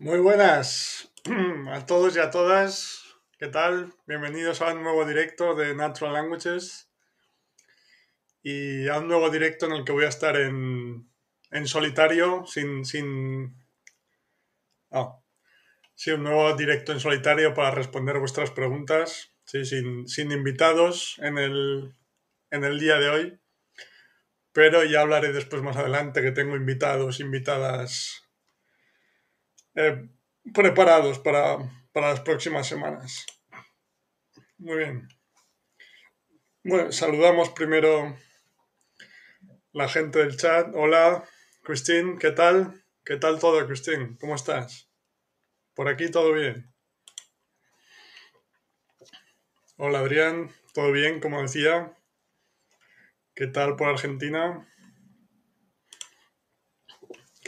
Muy buenas a todos y a todas. ¿Qué tal? Bienvenidos a un nuevo directo de Natural Languages y a un nuevo directo en el que voy a estar en, en solitario, sin... sin oh, sí, un nuevo directo en solitario para responder vuestras preguntas, sí, sin, sin invitados en el, en el día de hoy. Pero ya hablaré después más adelante que tengo invitados, invitadas eh, preparados para, para las próximas semanas. Muy bien. Bueno, saludamos primero la gente del chat. Hola, Christine, ¿qué tal? ¿Qué tal todo, Christine? ¿Cómo estás? Por aquí todo bien. Hola, Adrián, ¿todo bien? Como decía. ¿Qué tal por Argentina?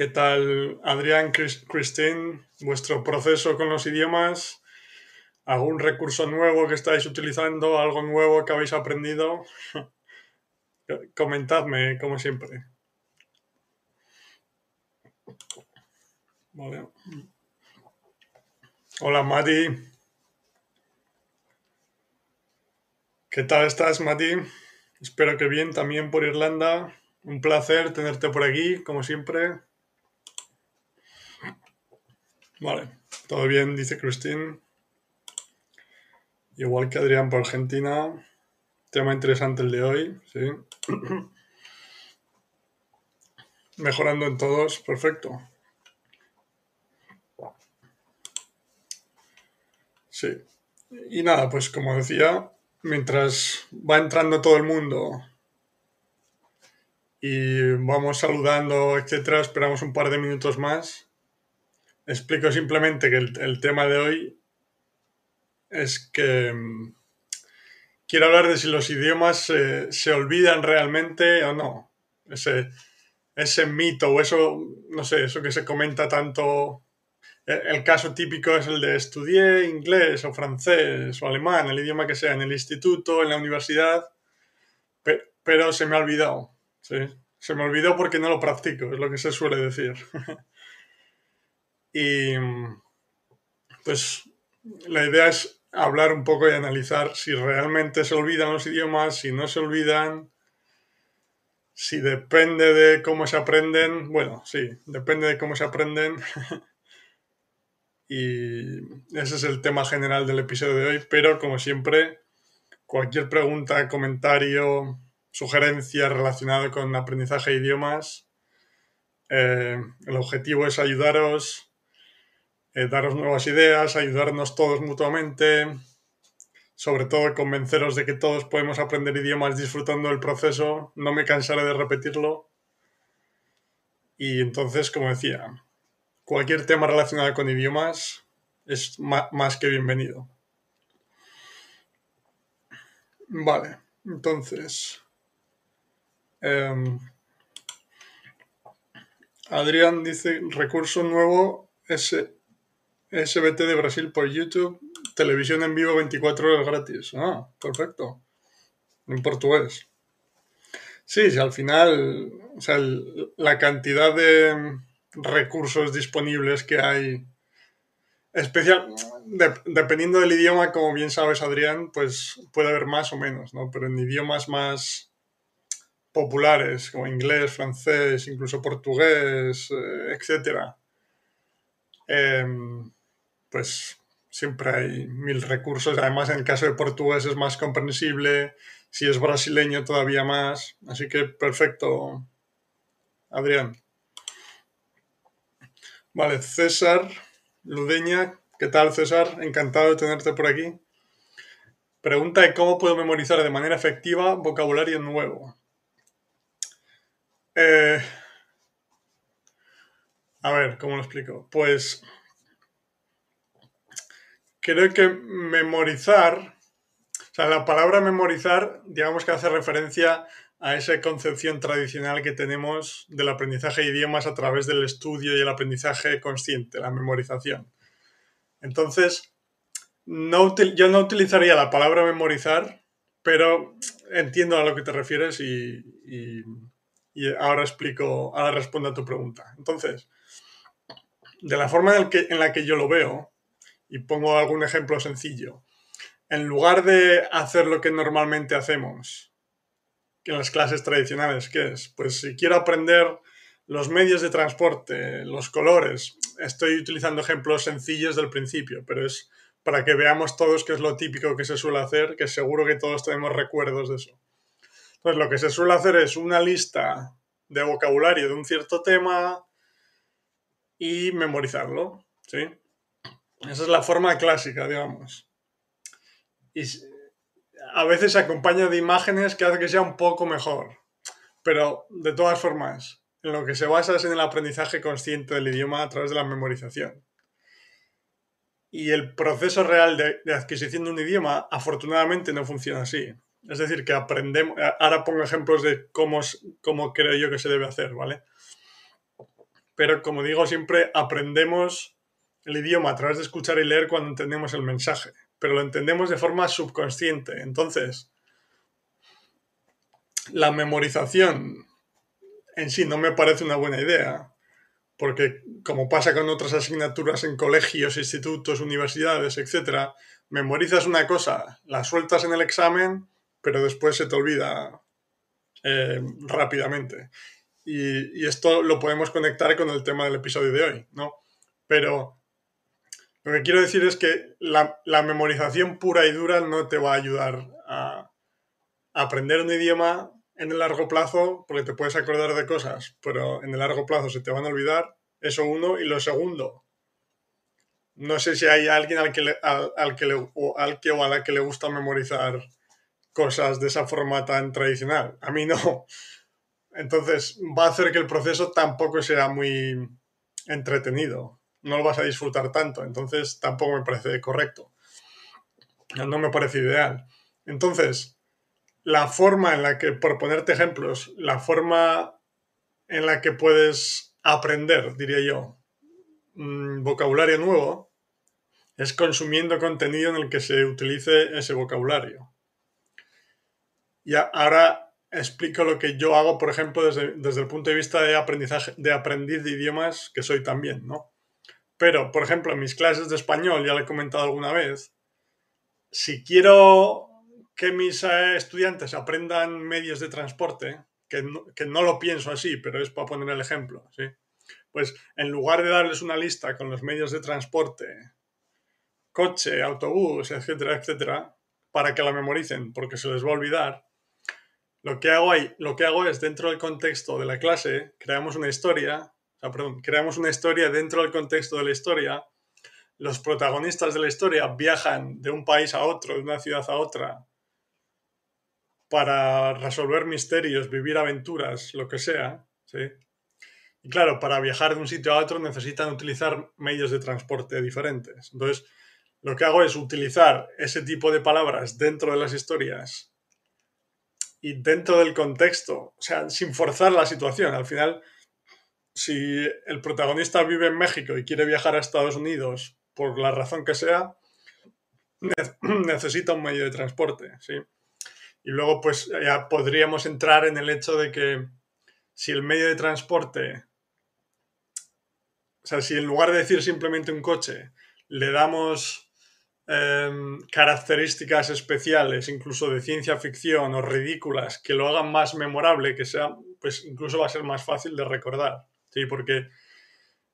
¿Qué tal, Adrián, Chris- Christine? ¿Vuestro proceso con los idiomas? ¿Algún recurso nuevo que estáis utilizando? ¿Algo nuevo que habéis aprendido? Comentadme, como siempre. Vale. Hola, Mati. ¿Qué tal estás, Mati? Espero que bien también por Irlanda. Un placer tenerte por aquí, como siempre. Vale, todo bien, dice Christine. Igual que Adrián por Argentina. Tema interesante el de hoy, sí. Mejorando en todos, perfecto. Sí. Y nada, pues como decía, mientras va entrando todo el mundo y vamos saludando, etcétera, esperamos un par de minutos más. Explico simplemente que el, el tema de hoy es que mm, quiero hablar de si los idiomas eh, se olvidan realmente o no. Ese, ese mito o eso, no sé, eso que se comenta tanto. El, caso típico es el de estudié inglés o francés o alemán, el idioma que sea, en el instituto, en la universidad, pe- pero se me ha olvidado. ¿sí? Se me olvidó porque no lo practico, es lo que se suele decir. y pues la idea es hablar un poco y analizar si realmente se olvidan los idiomas, si no se olvidan, si depende de cómo se aprenden. Bueno, sí, depende de cómo se aprenden. y ese es el tema general del episodio de hoy, pero como siempre, cualquier pregunta, comentario, sugerencia relacionada con aprendizaje de idiomas, eh, el objetivo es ayudaros, eh, daros nuevas ideas, ayudarnos todos mutuamente, sobre todo convenceros de que todos podemos aprender idiomas disfrutando del proceso, no me cansaré de repetirlo. Y entonces, como decía, cualquier tema relacionado con idiomas es más que bienvenido. Vale, entonces... em, Adrián dice, recurso nuevo S- SBT de Brasil por YouTube, televisión en vivo 24 horas gratis. Ah, perfecto. En portugués. Sí, sí, al final, o sea, la cantidad de recursos disponibles que hay, especial, de- dependiendo del idioma, como bien sabes, Adrián, pues puede haber más o menos, ¿no? Pero en idiomas más populares, como inglés, francés, incluso portugués, eh, etcétera, em, pues siempre hay mil recursos. Además, en el caso de portugués es más comprensible, si es brasileño todavía más. Así que perfecto, Adrián. Vale, César Ludeña, ¿qué tal César? Encantado de tenerte por aquí. Pregunta de cómo puedo memorizar de manera efectiva vocabulario nuevo. Eh, a ver, ¿cómo lo explico? Pues creo que memorizar, o sea, la palabra memorizar, digamos que hace referencia a esa concepción tradicional que tenemos del aprendizaje de idiomas a través del estudio y el aprendizaje consciente, la memorización. Entonces, yo no utilizaría la palabra memorizar, pero entiendo a lo que te refieres y, ahora explico, ahora respondo a tu pregunta. Entonces, de la forma en la que yo lo veo, y pongo algún ejemplo sencillo, en lugar de hacer lo que normalmente hacemos en las clases tradicionales, ¿qué es? Pues si quiero aprender los medios de transporte, los colores, estoy utilizando ejemplos sencillos del principio, pero es para que veamos todos qué es lo típico que se suele hacer, que seguro que todos tenemos recuerdos de eso. Entonces, lo que se suele hacer es una lista de vocabulario de un cierto tema y memorizarlo, ¿sí? Esa es la forma clásica, digamos. Y a veces se acompaña de imágenes que hace que sea un poco mejor. Pero, de todas formas, en lo que se basa es en el aprendizaje consciente del idioma a través de la memorización. Y el proceso real de, adquisición de un idioma, afortunadamente, no funciona así. Es decir, que aprendemos. Ahora pongo ejemplos de cómo, cómo creo yo que se debe hacer, ¿vale? Pero como digo siempre, aprendemos el idioma a través de escuchar y leer cuando entendemos el mensaje, pero lo entendemos de forma subconsciente. Entonces, la memorización en sí no me parece una buena idea, porque como pasa con otras asignaturas en colegios, institutos, universidades, etc., memorizas una cosa, la sueltas en el examen, pero después se te olvida eh, rápidamente. Y, y, esto lo podemos conectar con el tema del episodio de hoy, ¿no? Pero lo que quiero decir es que la, memorización pura y dura no te va a ayudar a, aprender un idioma en el largo plazo, porque te puedes acordar de cosas, pero en el largo plazo se te van a olvidar. Eso uno. Y lo segundo, no sé si hay alguien al que, al, que o al que o a la que le gusta memorizar cosas de esa forma tan tradicional. A mí no. Entonces va a hacer que el proceso tampoco sea muy entretenido no lo vas a disfrutar tanto. Entonces tampoco me parece correcto. No me parece ideal. Entonces, la forma en la que, por ponerte ejemplos, la forma en la que puedes aprender, diría yo, vocabulario nuevo, es consumiendo contenido en el que se utilice ese vocabulario. Y ahora explico lo que yo hago, por ejemplo, desde, desde el punto de vista de aprendizaje, de aprendiz de idiomas, que soy también, ¿no? Pero, por ejemplo, en mis clases de español, ya lo he comentado alguna vez, si quiero que mis eh, estudiantes aprendan medios de transporte, que no, lo pienso así, pero es para poner el ejemplo, ¿sí? Pues en lugar de darles una lista con los medios de transporte, coche, autobús, etcétera, etcétera, para que la memoricen, porque se les va a olvidar, lo que hago, ahí, lo que hago es, dentro del contexto de la clase, creamos una historia perdón, creamos una historia dentro del contexto de la historia. Los protagonistas de la historia viajan de un país a otro, de una ciudad a otra, para resolver misterios, vivir aventuras, lo que sea. Y claro, para viajar de un sitio a otro necesitan utilizar medios de transporte diferentes. Entonces, lo que hago es utilizar ese tipo de palabras dentro de las historias y dentro del contexto, o sea, sin forzar la situación. Al final, si el protagonista vive en México y quiere viajar a Estados Unidos por la razón que sea, necesita un medio de transporte, ¿sí? Y luego, pues ya podríamos entrar en el hecho de que si el medio de transporte, o sea, si en lugar de decir simplemente un coche, le damos em, características especiales, incluso de ciencia ficción o ridículas, que lo hagan más memorable, que sea, pues incluso va a ser más fácil de recordar. Sí, porque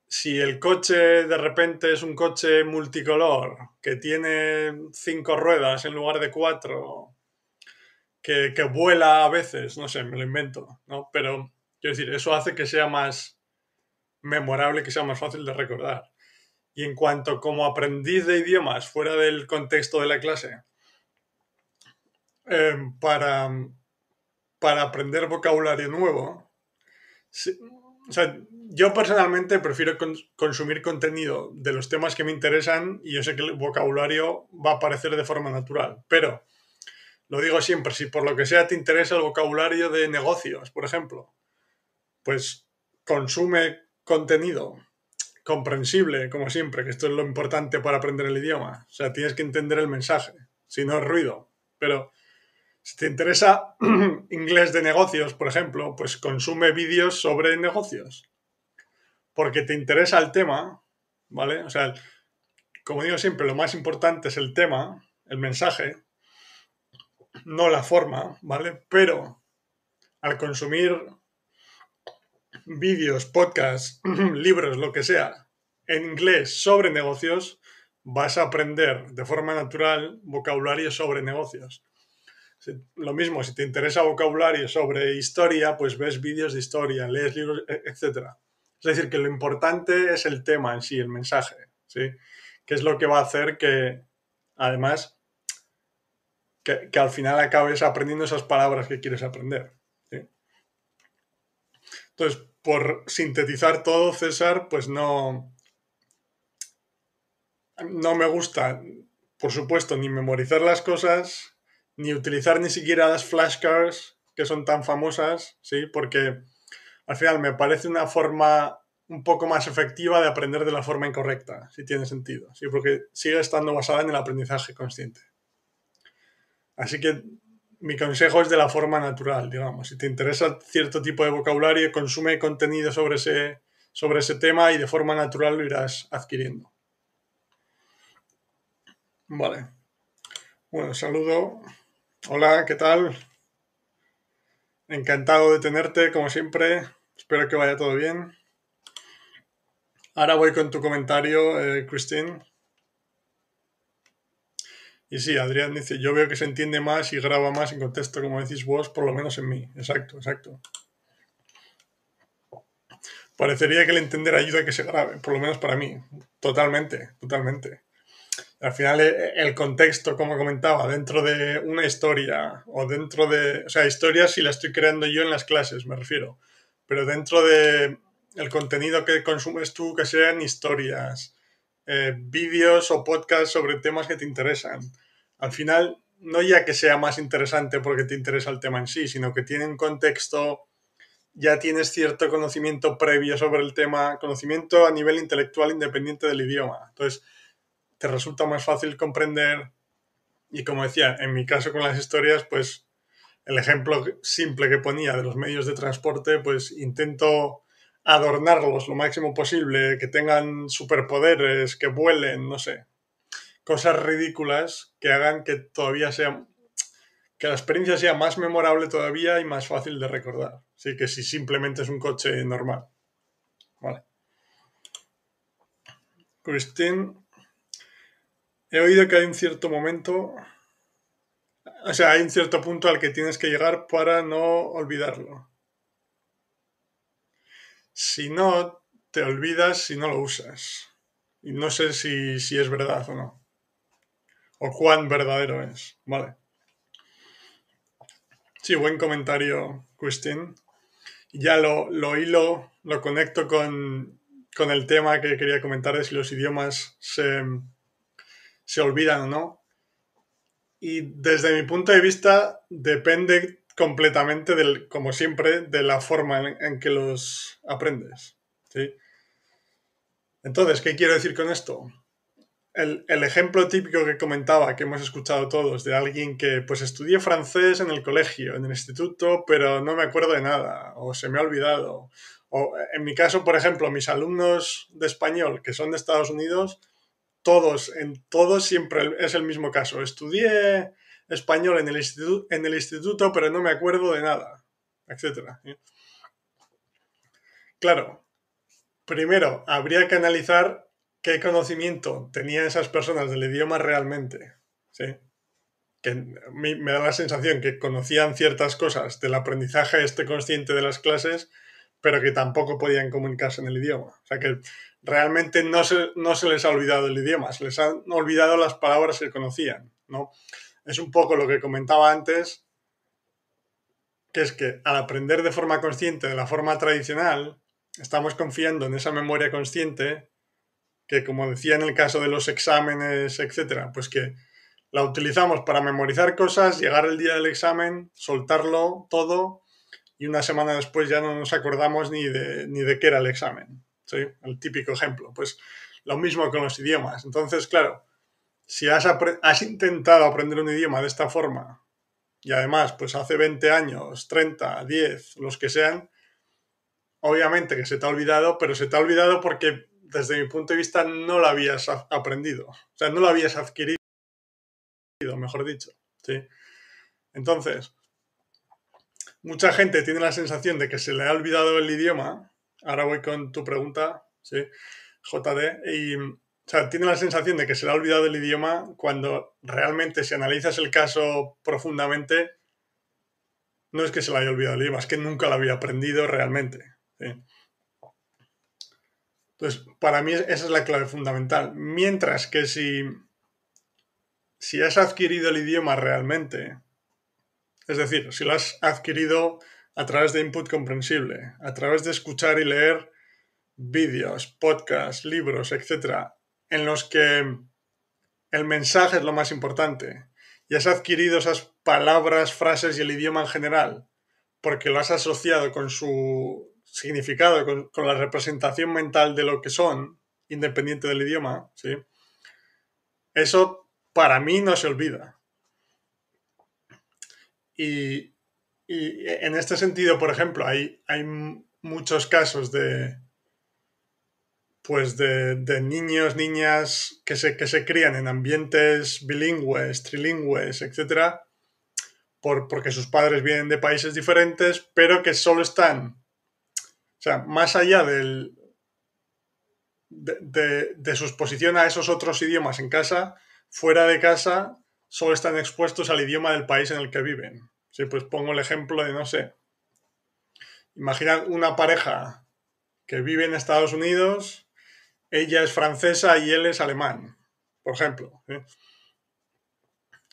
si el coche de repente es un coche multicolor, que tiene cinco ruedas en lugar de cuatro, que, vuela a veces, no sé, me lo invento, ¿no? Pero, quiero decir, eso hace que sea más memorable, que sea más fácil de recordar. Y en cuanto como aprendiz de idiomas fuera del contexto de la clase, em, para, para aprender vocabulario nuevo, o sea, yo personalmente prefiero consumir contenido de los temas que me interesan y yo sé que el vocabulario va a aparecer de forma natural. Pero, lo digo siempre, si por lo que sea te interesa el vocabulario de negocios, por ejemplo, pues consume contenido comprensible, como siempre, que esto es lo importante para aprender el idioma. O sea, tienes que entender el mensaje, si no es ruido. Pero si te interesa inglés de negocios, por ejemplo, pues consume vídeos sobre negocios. Porque te interesa el tema ¿vale? O sea, como digo siempre, lo más importante es el tema, el mensaje, no la forma, ¿vale? Pero al consumir vídeos, podcasts, libros, lo que sea, en inglés sobre negocios, vas a aprender de forma natural vocabulario sobre negocios. Lo mismo, si te interesa vocabulario sobre historia, pues ves vídeos de historia, lees libros, e, etc. Es decir, que lo importante es el tema en sí, el mensaje, ¿sí? Que es lo que va a hacer que, además, que, al final acabes aprendiendo esas palabras que quieres aprender. Entonces, por sintetizar todo, César, pues no, no me gusta, por supuesto, ni memorizar las cosas, ni utilizar ni siquiera las flashcards que son tan famosas, ¿sí? Porque al final me parece una forma un poco más efectiva de aprender de la forma incorrecta, si tiene sentido, ¿sí? Porque sigue estando basada en el aprendizaje consciente. Así que mi consejo es de la forma natural, digamos. Si te interesa cierto tipo de vocabulario, consume contenido sobre ese, sobre ese tema y de forma natural lo irás adquiriendo. Vale. Bueno, saludo. Hola, ¿qué tal? Encantado de tenerte, como siempre. Espero que vaya todo bien. Ahora voy con tu comentario, eh, Christine. Y sí, Adrián dice, yo veo que se entiende más y graba más en contexto, como decís vos, por lo menos en mí. Exacto, exacto. Parecería que el entender ayuda a que se grabe, por lo menos para mí. Totalmente, totalmente al final eh, el contexto, como comentaba, dentro de una historia o dentro de, o sea, historias si la estoy creando yo en las clases, me refiero, pero dentro de el contenido que consumes tú, que sean historias, eh, vídeos o podcasts sobre temas que te interesan. Al final, no ya que sea más interesante porque te interesa el tema en sí, sino que tiene un contexto, ya tienes cierto conocimiento previo sobre el tema, conocimiento a nivel intelectual independiente del idioma. Entonces, te resulta más fácil comprender. Y como decía, en mi caso con las historias, pues el ejemplo simple que ponía de los medios de transporte, pues intento adornarlos lo máximo posible, que tengan superpoderes, que vuelen, no sé. Cosas ridículas que hagan que todavía sea que la experiencia sea más memorable todavía y más fácil de recordar. Así que si simplemente es un coche normal. Vale. Christine He oído que hay un cierto momento, o sea, hay un cierto punto al que tienes que llegar para no olvidarlo. Si no, te olvidas si no lo usas. Y no sé si, es verdad o no. O cuán verdadero es. Vale. Sí, buen comentario, Christine. Ya lo, lo hilo, lo conecto con, con el tema que quería comentar de si los idiomas se, se olvidan o no. Y desde mi punto de vista depende completamente, del, como siempre, de la forma en, que los aprendes. ¿sí? Entonces, ¿qué quiero decir con esto? El, ejemplo típico que comentaba, que hemos escuchado todos, de alguien que pues estudié francés en el colegio, en el instituto, pero no me acuerdo de nada, o se me ha olvidado. O en mi caso, por ejemplo, mis alumnos de español que son de Estados Unidos, todos, en todos siempre es el mismo caso. Estudié español en el, instituto, pero no me acuerdo de nada, etc. Claro, primero habría que analizar qué conocimiento tenían esas personas del idioma realmente. ¿sí? Que me da la sensación que conocían ciertas cosas del aprendizaje este consciente de las clases, pero que tampoco podían comunicarse en el idioma. O sea que realmente no se, no se les ha olvidado el idioma, se les han olvidado las palabras que conocían, ¿no? Es un poco lo que comentaba antes, que es que al aprender de forma consciente, de la forma tradicional, estamos confiando en esa memoria consciente que, como decía en el caso de los exámenes, etcétera, pues que la utilizamos para memorizar cosas, llegar el día del examen, soltarlo todo y una semana después ya no nos acordamos ni de, ni de qué era el examen. ¿Sí? El típico ejemplo. Pues lo mismo con los idiomas. Entonces, claro, si has, intentado aprender un idioma de esta forma y además, pues hace 20 años, 30, 10, los que sean, obviamente que se te ha olvidado, pero se te ha olvidado porque desde mi punto de vista, no lo habías aprendido. O sea, no lo habías adquirido, mejor dicho. ¿sí? Entonces, mucha gente tiene la sensación de que se le ha olvidado el idioma. Ahora voy con tu pregunta, ¿sí? JD. Y, tiene la sensación de que se le ha olvidado el idioma cuando realmente si analizas el caso profundamente, no es que se le haya olvidado el idioma, es que nunca lo había aprendido realmente. Entonces, para mí esa es la clave fundamental. Mientras que si, si has adquirido el idioma realmente, es decir, si lo has adquirido a través de input comprensible, a través de escuchar y leer vídeos, podcasts, libros, etc., en los que el mensaje es lo más importante, y has adquirido esas palabras, frases y el idioma en general, porque lo has asociado con su significado, con, la representación mental de lo que son, independiente del idioma, ¿sí? Eso para mí no se olvida. Y, en este sentido, por ejemplo, hay, hay muchos casos de, pues de, niños, niñas que se, que se crían en ambientes bilingües, trilingües, etc., por, porque sus padres vienen de países diferentes, pero que solo están o sea, más allá del, de, su exposición a esos otros idiomas en casa, fuera de casa, solo están expuestos al idioma del país en el que viven. Si pues pongo el ejemplo de, no sé, imagina una pareja que vive en Estados Unidos, ella es francesa y él es alemán, por ejemplo.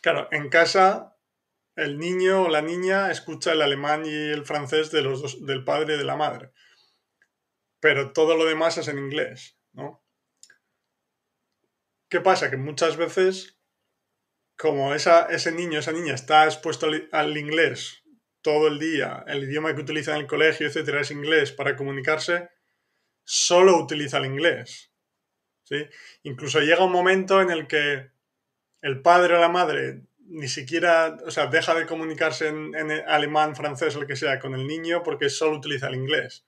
Claro, en casa el niño o la niña escucha el alemán y el francés de los del padre y de la madre pero todo lo demás es en inglés, ¿no? ¿Qué pasa? Que muchas veces, como esa, ese niño, esa niña está expuesto al, inglés todo el día, el idioma que utiliza en el colegio, etcétera, es inglés para comunicarse, solo utiliza el inglés. ¿sí? Incluso llega un momento en el que el padre o la madre ni siquiera, o sea, deja de comunicarse en, en alemán, francés lo que sea con el niño porque solo utiliza el inglés.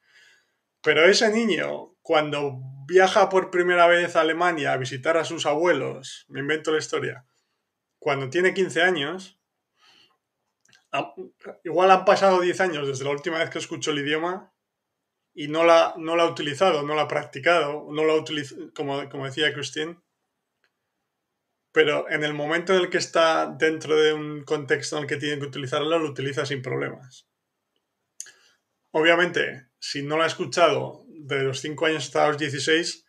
Pero ese niño, cuando viaja por primera vez a Alemania a visitar a sus abuelos, me invento la historia, cuando tiene 15 años, igual han pasado 10 años desde la última vez que escuchó el idioma y no la, no ha utilizado, no la ha practicado, no la ha utilizado, como, como decía Christine. Pero en el momento en el que está dentro de un contexto en el que tiene que utilizarlo, lo utiliza sin problemas. Obviamente, si no lo ha escuchado de los 5 años hasta los 16,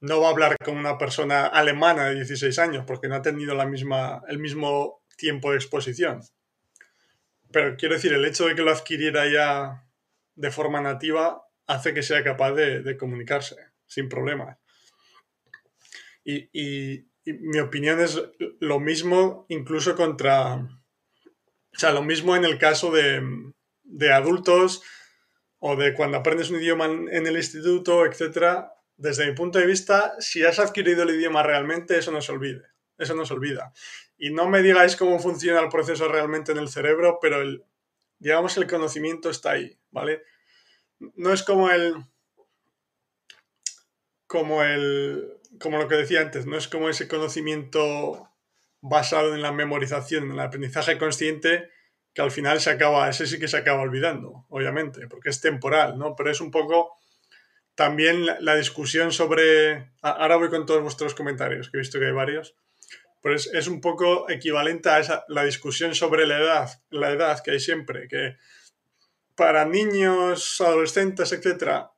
no va a hablar con una persona alemana de 16 años porque no ha tenido la misma, el mismo tiempo de exposición. Pero quiero decir, el hecho de que lo adquiriera ya de forma nativa hace que sea capaz de, comunicarse sin problemas. Y, mi opinión es lo mismo incluso contra... O sea, lo mismo en el caso de, de adultos o de cuando aprendes un idioma en el instituto, etcétera, desde mi punto de vista, si has adquirido el idioma realmente, eso no se olvide. Eso no se olvida. Y no me digáis cómo funciona el proceso realmente en el cerebro, pero el, digamos, el conocimiento está ahí, ¿vale? No es como el. como el. como lo que decía antes, no es como ese conocimiento basado en la memorización, en el aprendizaje consciente, que al final se acaba, ese sí que se acaba olvidando, obviamente, porque es temporal, ¿no? Pero es un poco también la, discusión sobre, ahora voy con todos vuestros comentarios, que he visto que hay varios, pues es un poco equivalente a esa, la discusión sobre la edad, la edad que hay siempre, que para niños, adolescentes, etcétera,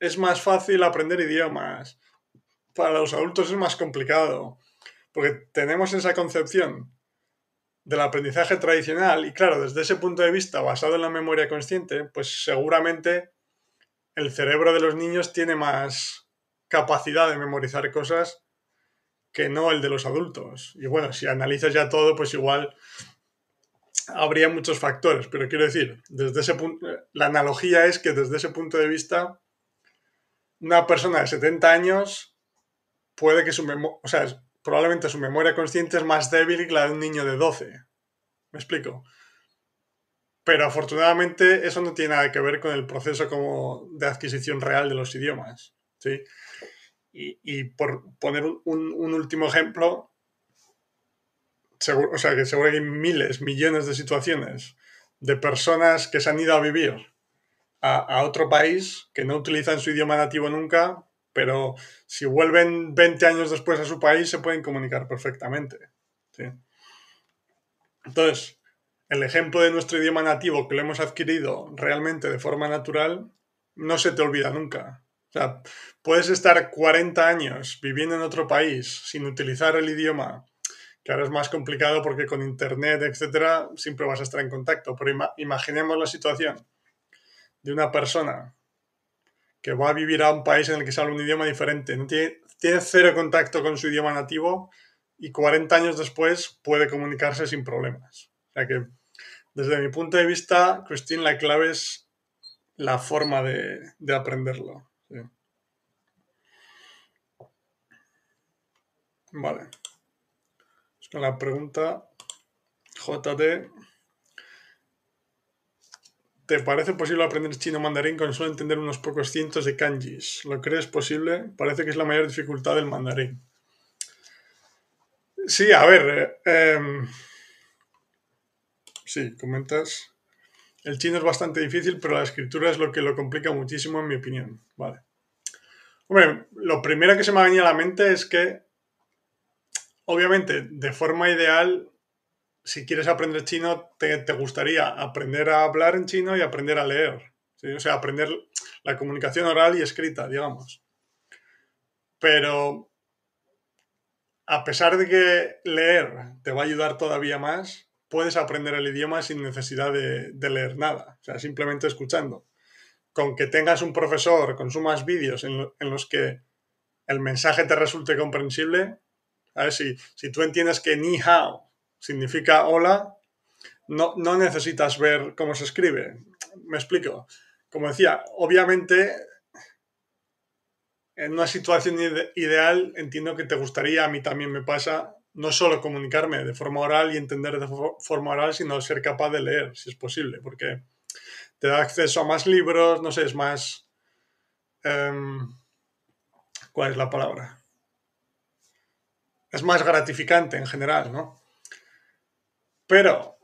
es más fácil aprender idiomas. Para los adultos es más complicado, porque tenemos esa concepción del aprendizaje tradicional y claro, desde ese punto de vista basado en la memoria consciente, pues seguramente el cerebro de los niños tiene más capacidad de memorizar cosas que no el de los adultos. Y bueno, si analizas ya todo, pues igual habría muchos factores, pero quiero decir, desde ese punto, la analogía es que desde ese punto de vista, una persona de 70 años puede que su memoria, o sea, probablemente su memoria consciente es más débil que la de un niño de 12. ¿Me explico? Pero afortunadamente eso no tiene nada que ver con el proceso como de adquisición real de los idiomas. ¿sí? y, por poner un, último ejemplo, o sea, que seguro que hay miles, millones de situaciones de personas que se han ido a vivir a, otro país que no utilizan su idioma nativo nunca, pero si vuelven 20 años después a su país se pueden comunicar perfectamente. Entonces, el ejemplo de nuestro idioma nativo que lo hemos adquirido realmente de forma natural no se te olvida nunca. O sea, puedes estar 40 años viviendo en otro país sin utilizar el idioma, que ahora es más complicado porque con internet, etcétera, siempre vas a estar en contacto. Pero imaginemos la situación de una persona que va a vivir a un país en el que se habla un idioma diferente, tiene, tiene cero contacto con su idioma nativo y 40 años después puede comunicarse sin problemas. O sea que, desde mi punto de vista, Christine, la clave es la forma de, aprenderlo. Vale. con la pregunta JD. ¿Te parece posible aprender chino mandarín con solo entender unos pocos cientos de kanjis? ¿Lo crees posible? Parece que es la mayor dificultad del mandarín. Sí, a ver. Eh, em, sí, comentas. El chino es bastante difícil, pero la escritura es lo que lo complica muchísimo, en mi opinión. Vale. Hombre, lo primero que se me ha venido a la mente es que, obviamente, de forma ideal, si quieres aprender chino, te, gustaría aprender a hablar en chino y aprender a leer. O sea, aprender la comunicación oral y escrita, digamos. Pero a pesar de que leer te va a ayudar todavía más, puedes aprender el idioma sin necesidad de, leer nada, o sea, simplemente escuchando. Con que tengas un profesor, consumas vídeos en, los que el mensaje te resulte comprensible, a ver si, si tú entiendes que ni hao significa hola, no, no necesitas ver cómo se escribe. Me explico. Como decía, obviamente en una situación ideal entiendo que te gustaría, a mí también me pasa, no solo comunicarme de forma oral y entender de forma oral, sino ser capaz de leer, si es posible, porque te da acceso a más libros, no sé, es más... Em, ¿Cuál es la palabra? Es más gratificante en general, ¿no? Pero,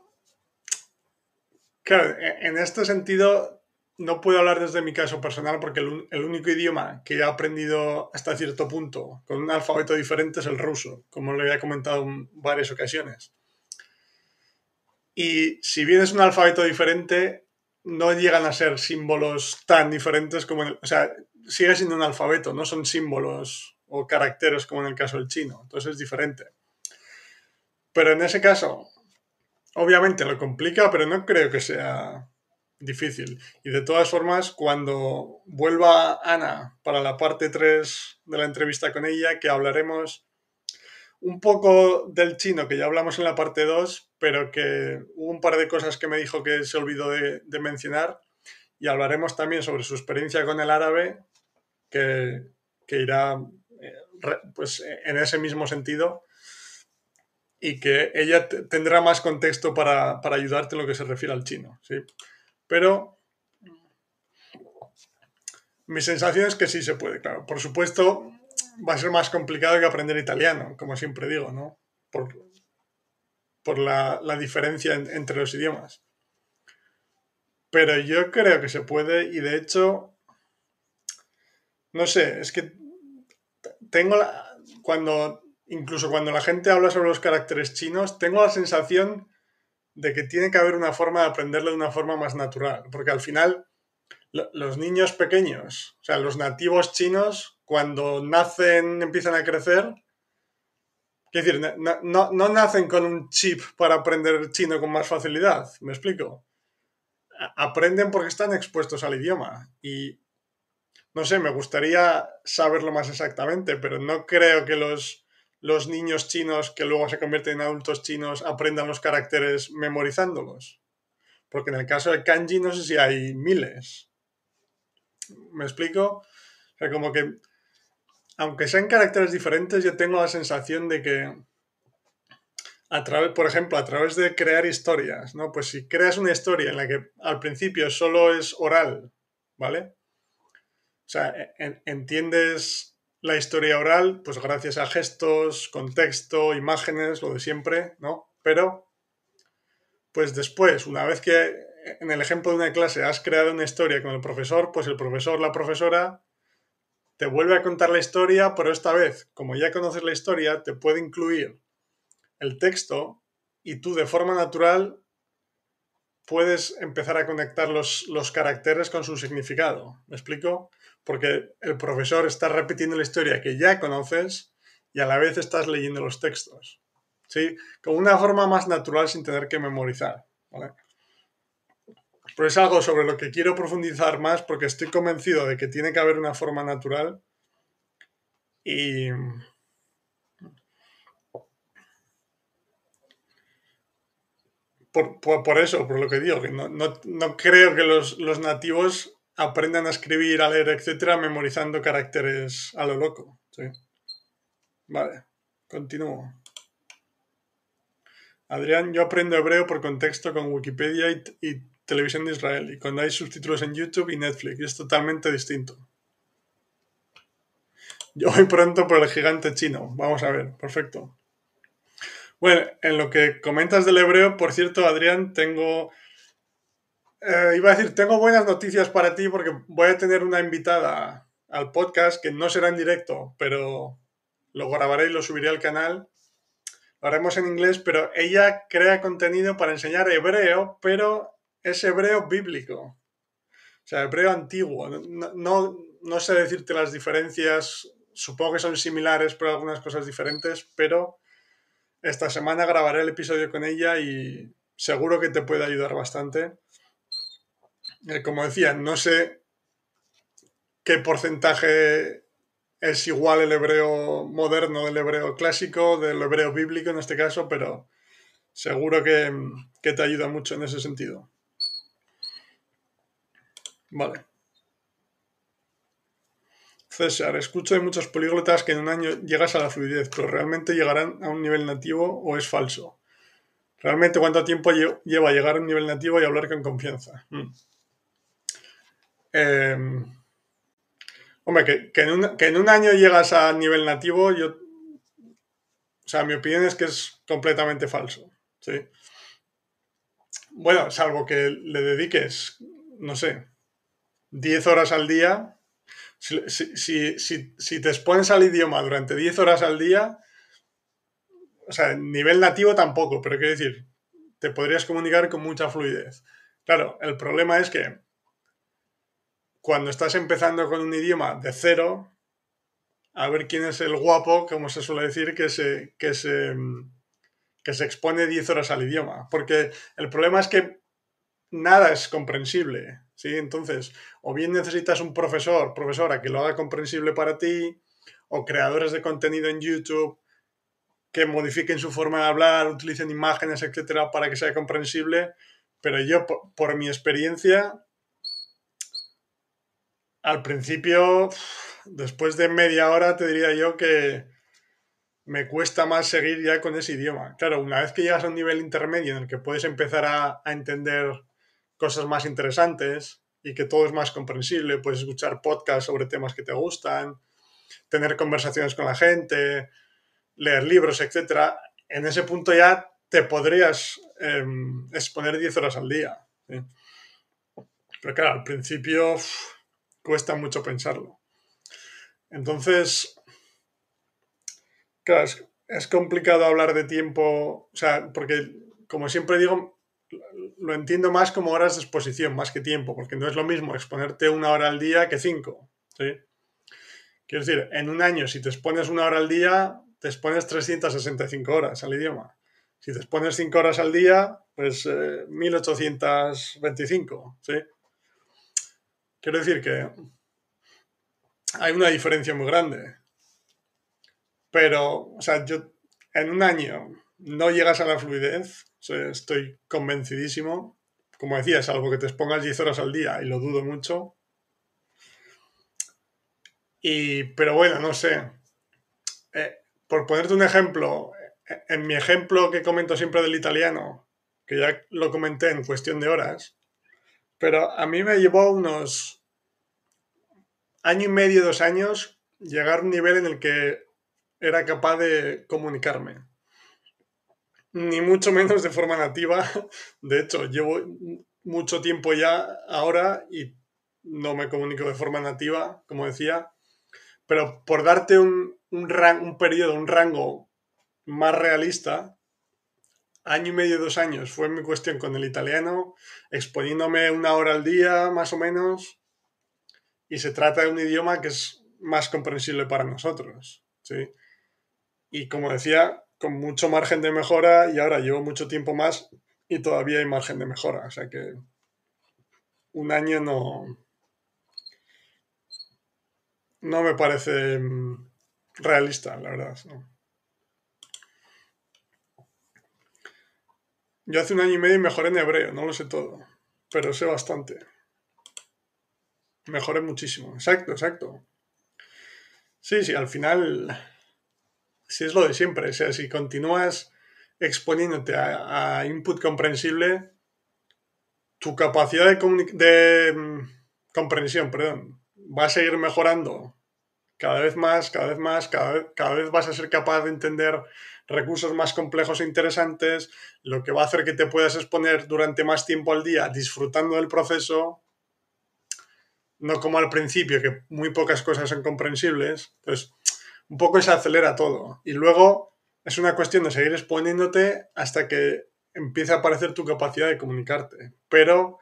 claro, e-, en este sentido no puedo hablar desde mi caso personal porque el, único idioma que he aprendido hasta cierto punto con un alfabeto diferente es el ruso, como lo había comentado en varias ocasiones. Y si bien es un alfabeto diferente, no llegan a ser símbolos tan diferentes como en el, O sea, sigue siendo un alfabeto, no son símbolos o caracteres como en el caso del chino. Entonces es diferente. Pero en ese caso, obviamente lo complica, pero no creo que sea difícil. Y de todas formas, cuando vuelva Ana para la parte 3 de la entrevista con ella, que hablaremos un poco del chino, que ya hablamos en la parte 2, pero que hubo un par de cosas que me dijo que se olvidó de, mencionar. Y hablaremos también sobre su experiencia con el árabe, que, irá eh, pues, en ese mismo sentido y que ella tendrá más contexto para, para, ayudarte en lo que se refiere al chino. ¿sí? Pero mi sensación es que sí se puede, claro. Por supuesto, va a ser más complicado que aprender italiano, como siempre digo, ¿no? Por, por la, diferencia entre los idiomas. Pero yo creo que se puede y de hecho, no sé, es que tengo la, cuando, incluso cuando la gente habla sobre los caracteres chinos, tengo la sensación de que tiene que haber una forma de aprenderlo de una forma más natural, porque al final los niños pequeños, o sea, los nativos chinos, cuando nacen, empiezan a crecer, es decir, no, no, nacen con un chip para aprender chino con más facilidad, ¿me explico? Aprenden porque están expuestos al idioma y, no sé, me gustaría saberlo más exactamente, pero no creo que los los niños chinos que luego se convierten en adultos chinos aprendan los caracteres memorizándolos. Porque en el caso del kanji no sé si hay miles. ¿Me explico? O sea, como que, aunque sean caracteres diferentes, yo tengo la sensación de que, a través, por ejemplo, a través de crear historias, ¿no? Pues si creas una historia en la que al principio solo es oral, ¿vale? O sea, entiendes la historia oral, pues gracias a gestos, contexto, imágenes, lo de siempre, ¿no? Pero, pues después, una vez que en el ejemplo de una clase has creado una historia con el profesor, pues el profesor, la profesora, te vuelve a contar la historia, pero esta vez, como ya conoces la historia, te puede incluir el texto y tú de forma natural puedes empezar a conectar los, los caracteres con su significado. ¿Me explico? Porque el profesor está repitiendo la historia que ya conoces y a la vez estás leyendo los textos. ¿Sí? Con una forma más natural sin tener que memorizar. ¿vale? Pero es algo sobre lo que quiero profundizar más porque estoy convencido de que tiene que haber una forma natural y por, eso, por lo que digo, que no, creo que los, nativos aprendan a escribir, a leer, etcétera, memorizando caracteres a lo loco. Vale, continúo. Adrián, yo aprendo hebreo por contexto con Wikipedia y, televisión de Israel y cuando hay subtítulos en YouTube y Netflix, y es totalmente distinto. Yo voy pronto por el gigante chino. Vamos a ver, perfecto. Bueno, en lo que comentas del hebreo, por cierto, Adrián, tengo... Eh, iba a decir, tengo buenas noticias para ti porque voy a tener una invitada al podcast que no será en directo, pero lo grabaré y lo subiré al canal. Lo haremos en inglés, pero ella crea contenido para enseñar hebreo, pero es hebreo bíblico. O sea, hebreo antiguo. No, no sé decirte las diferencias, supongo que son similares, pero algunas cosas diferentes, pero esta semana grabaré el episodio con ella y seguro que te puede ayudar bastante. Eh, como decía, no sé qué porcentaje es igual el hebreo moderno del hebreo clásico, del hebreo bíblico en este caso, pero seguro que, que te ayuda mucho en ese sentido. Vale. César, escucho de muchos políglotas que en un año llegas a la fluidez, pero ¿realmente llegarán a un nivel nativo o es falso? ¿Realmente cuánto tiempo lleva llegar a un nivel nativo y hablar con confianza? Mm. Em, hombre, que, en un, año llegas a nivel nativo, yo... O sea, mi opinión es que es completamente falso. ¿sí? Bueno, salvo que le dediques, no sé, 10 horas al día si, te expones al idioma durante 10 horas al día, o sea, nivel nativo tampoco, pero quiero decir, te podrías comunicar con mucha fluidez. Claro, el problema es que cuando estás empezando con un idioma de cero, a ver quién es el guapo, como se suele decir, que se, que se, que se expone 10 horas al idioma. Porque el problema es que nada es comprensible. ¿sí? Entonces, o bien necesitas un profesor, profesora que lo haga comprensible para ti, o creadores de contenido en YouTube que modifiquen su forma de hablar, utilicen imágenes, etcétera, para que sea comprensible. Pero yo, por, mi experiencia, al principio, después de media hora, te diría yo que me cuesta más seguir ya con ese idioma. Claro, una vez que llegas a un nivel intermedio en el que puedes empezar a entender cosas más interesantes y que todo es más comprensible. Puedes escuchar podcasts sobre temas que te gustan, tener conversaciones con la gente, leer libros, etc. En ese punto ya te podrías em, exponer 10 horas al día. Pero claro, al principio cuesta mucho pensarlo. Entonces, claro, es complicado hablar de tiempo, o sea, porque como siempre digo, lo entiendo más como horas de exposición, más que tiempo, porque no es lo mismo exponerte una hora al día que cinco. ¿sí? Quiero decir, en un año, si te expones una hora al día, te expones 365 horas al idioma. Si te expones cinco horas al día, pues 1825. ¿sí? Quiero decir que hay una diferencia muy grande. Pero, o sea, yo en un año no llegas a la fluidez, estoy convencidísimo. Como decía, salvo que te expongas 10 horas al día y lo dudo mucho. Y, pero bueno, no sé. Eh, por ponerte un ejemplo, en mi ejemplo que comento siempre del italiano, que ya lo comenté en cuestión de horas, pero a mí me llevó unos año y medio, dos años llegar a un nivel en el que era capaz de comunicarme. Ni mucho menos de forma nativa. De hecho, llevo mucho tiempo ya ahora y no me comunico de forma nativa, como decía. Pero por darte un, un, un periodo, un rango más realista, año y medio, dos años fue mi cuestión con el italiano, exponiéndome una hora al día, más o menos, y se trata de un idioma que es más comprensible para nosotros, ¿sí? Y como decía, con mucho margen de mejora, y ahora llevo mucho tiempo más y todavía hay margen de mejora, o sea que un año no... No me parece mm, realista, la verdad. ¿no? Yo hace un año y medio mejoré en hebreo, no lo sé todo, pero sé bastante. Mejoré muchísimo, exacto, exacto. Sí, sí, al final, si es lo de siempre, o sea, si continúas exponiéndote a, input comprensible, tu capacidad de, de mm, comprensión, perdón, va a seguir mejorando cada vez más, cada vez más, cada cada vez vas a ser capaz de entender recursos más complejos e interesantes, lo que va a hacer que te puedas exponer durante más tiempo al día disfrutando del proceso, no como al principio, que muy pocas cosas son comprensibles. Pues un poco se acelera todo. Y luego es una cuestión de seguir exponiéndote hasta que empiece a aparecer tu capacidad de comunicarte. Pero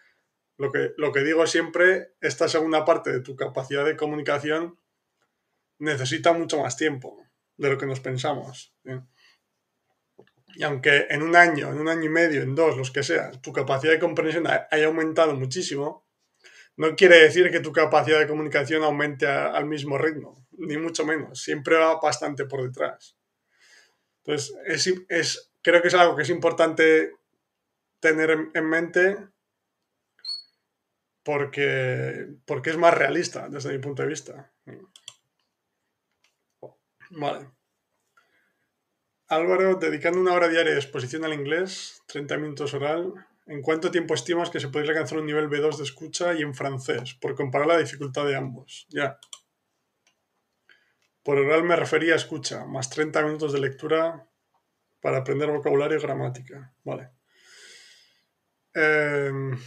lo que, lo que digo siempre, esta segunda parte de tu capacidad de comunicación necesita mucho más tiempo de lo que nos pensamos. Y aunque en un año, en un año y medio, en dos, los que sea, tu capacidad de comprensión haya aumentado muchísimo, no quiere decir que tu capacidad de comunicación aumente al mismo ritmo, ni mucho menos. Siempre va bastante por detrás. Entonces, es, creo que es algo que es importante tener en, mente porque, porque es más realista desde mi punto de vista. Vale. Álvaro, dedicando una hora diaria de exposición al inglés, 30 minutos oral, ¿en cuánto tiempo estimas que se podría alcanzar un nivel B2 de escucha y en francés? Por comparar la dificultad de ambos. Ya. Por oral me refería a escucha, más 30 minutos de lectura para aprender vocabulario y gramática. Vale. Em,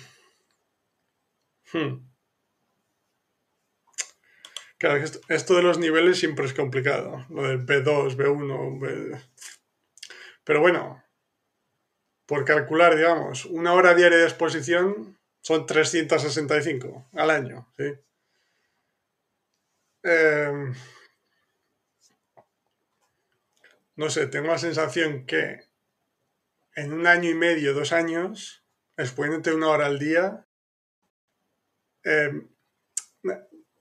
hmm. Esto de los niveles siempre es complicado. Lo del B2, B1, B... Pero bueno, por calcular, digamos, una hora diaria de exposición son 365 al año, ¿sí? Em, no sé, tengo la sensación que en un año y medio, dos años, exponiéndote una hora al día, eh,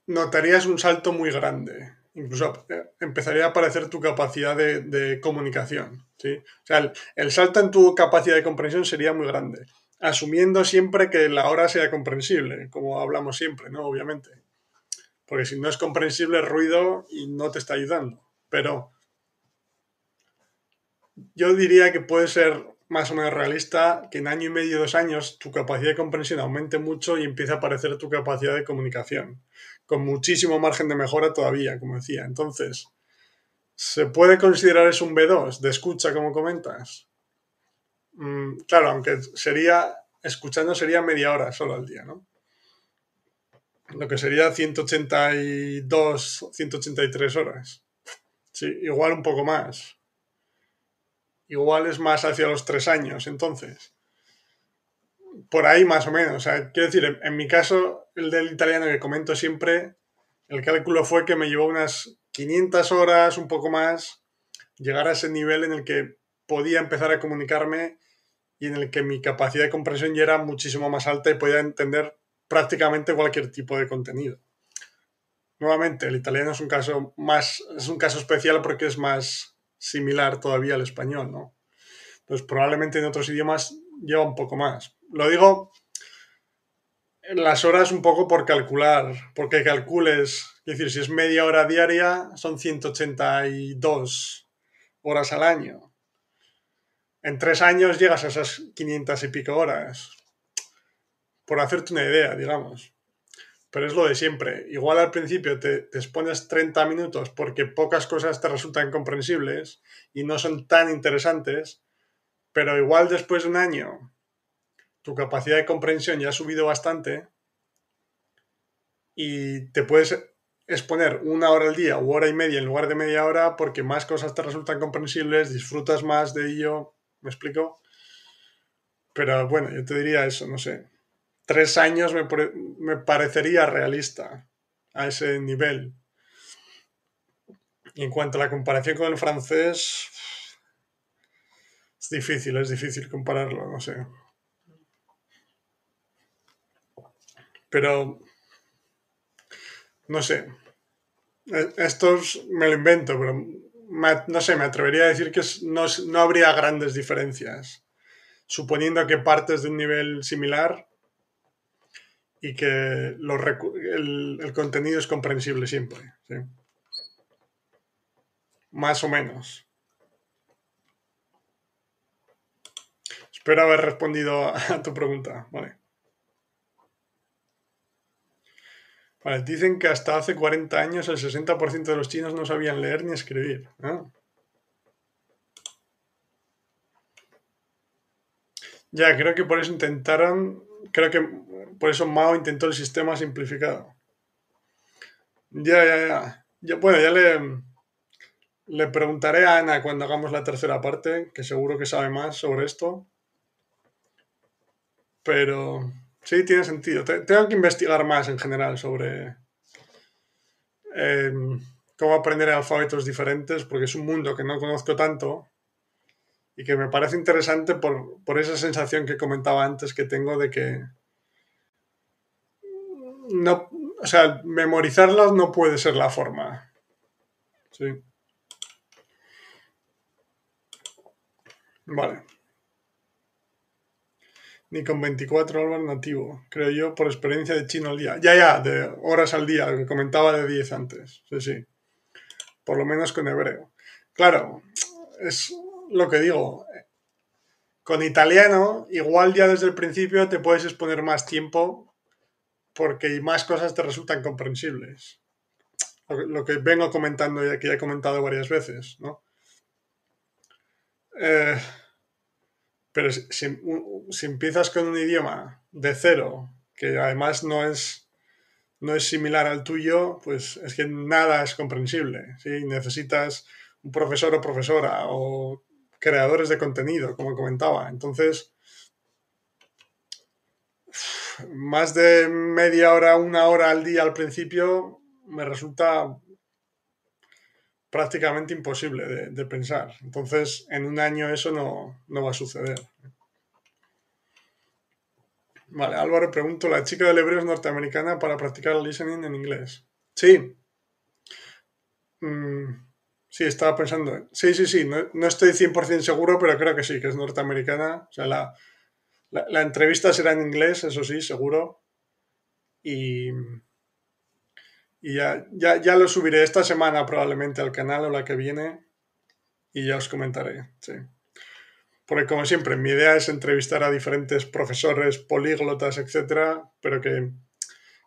notarías un salto muy grande. Incluso eh, empezaría a aparecer tu capacidad de, comunicación. ¿sí? O sea, el, salto en tu capacidad de comprensión sería muy grande. Asumiendo siempre que la hora sea comprensible, como hablamos siempre, ¿no? Obviamente. Porque si no es comprensible, es ruido y no te está ayudando. Pero yo diría que puede ser más o menos realista que en año y medio, dos años, tu capacidad de comprensión aumente mucho y empiece a aparecer tu capacidad de comunicación con muchísimo margen de mejora todavía, como decía. Entonces, ¿se puede considerar eso un B2 de escucha, como comentas? Mm, claro, aunque sería, escuchando sería media hora solo al día, ¿no? Lo que sería 182, 183 horas. Sí, igual un poco más. Igual es más hacia los tres años, entonces por ahí más o menos. O sea, quiero decir, en, mi caso, el del italiano que comento siempre, el cálculo fue que me llevó unas 500 horas, un poco más, llegar a ese nivel en el que podía empezar a comunicarme y en el que mi capacidad de comprensión ya era muchísimo más alta y podía entender prácticamente cualquier tipo de contenido. Nuevamente, el italiano es un caso más, es un caso especial porque es más similar todavía al español, ¿no? Entonces, probablemente en otros idiomas lleva un poco más. Lo digo las horas un poco por calcular, porque calcules, es decir, si es media hora diaria, son 182 horas al año. En tres años llegas a esas 500 y pico horas. Por hacerte una idea, digamos. pero es lo de siempre. Igual al principio te, te expones 30 minutos porque pocas cosas te resultan comprensibles y no son tan interesantes, pero igual después de un año tu capacidad de comprensión ya ha subido bastante y te puedes exponer una hora al día u hora y media en lugar de media hora porque más cosas te resultan comprensibles, disfrutas más de ello, ¿me explico? Pero bueno, yo te diría eso, no sé. Tres años me, me parecería realista a ese nivel. Y en cuanto a la comparación con el francés, es difícil, es difícil compararlo, no sé. Pero, no sé. E, Esto me lo invento, pero no sé, me atrevería a decir que no, no habría grandes diferencias. Suponiendo que partes de un nivel similar y que el, contenido es comprensible siempre. Más o menos. Espero haber respondido a tu pregunta. Vale. Vale, dicen que hasta hace 40 años el 60% de los chinos no sabían leer ni escribir. ¿no? Ya, creo que por eso intentaron, creo que por eso Mao intentó el sistema simplificado. Ya, ya. ya bueno, ya le, le preguntaré a Ana cuando hagamos la tercera parte, que seguro que sabe más sobre esto. Pero sí, tiene sentido. Tengo que investigar más en general sobre eh, cómo aprender alfabetos diferentes, porque es un mundo que no conozco tanto y que me parece interesante por, por esa sensación que comentaba antes que tengo de que no, o sea, memorizarlas no puede ser la forma. Sí. Vale ni con 24 horas nativo, creo yo, por experiencia de chino al día. Ya, ya, de horas al día, lo que comentaba de 10 antes. Sí, sí. Por lo menos con hebreo. Claro, es lo que digo. Con italiano, igual ya desde el principio te puedes exponer más tiempo porque más cosas te resultan comprensibles. Lo que vengo comentando y que ya he comentado varias veces, ¿no? Eh, pero si, si, empiezas con un idioma de cero, que además no es, no es similar al tuyo, pues es que nada es comprensible. ¿sí? Necesitas un profesor o profesora o creadores de contenido, como comentaba. Entonces, más de media hora, una hora al día al principio, me resulta prácticamente imposible de, pensar. Entonces, en un año eso no, no, va a suceder. Vale, Álvaro pregunto, ¿la chica del hebreo es norteamericana para practicar el listening en inglés? Sí. Mm, sí, estaba pensando. Sí, sí, sí, no, no, estoy 100% seguro, pero creo que sí, que es norteamericana. O sea, la, la, la entrevista será en inglés, eso sí, seguro. Y y ya, ya, ya, lo subiré esta semana probablemente al canal o la que viene y ya os comentaré. Sí. Porque como siempre, mi idea es entrevistar a diferentes profesores, políglotas, etcétera, pero que,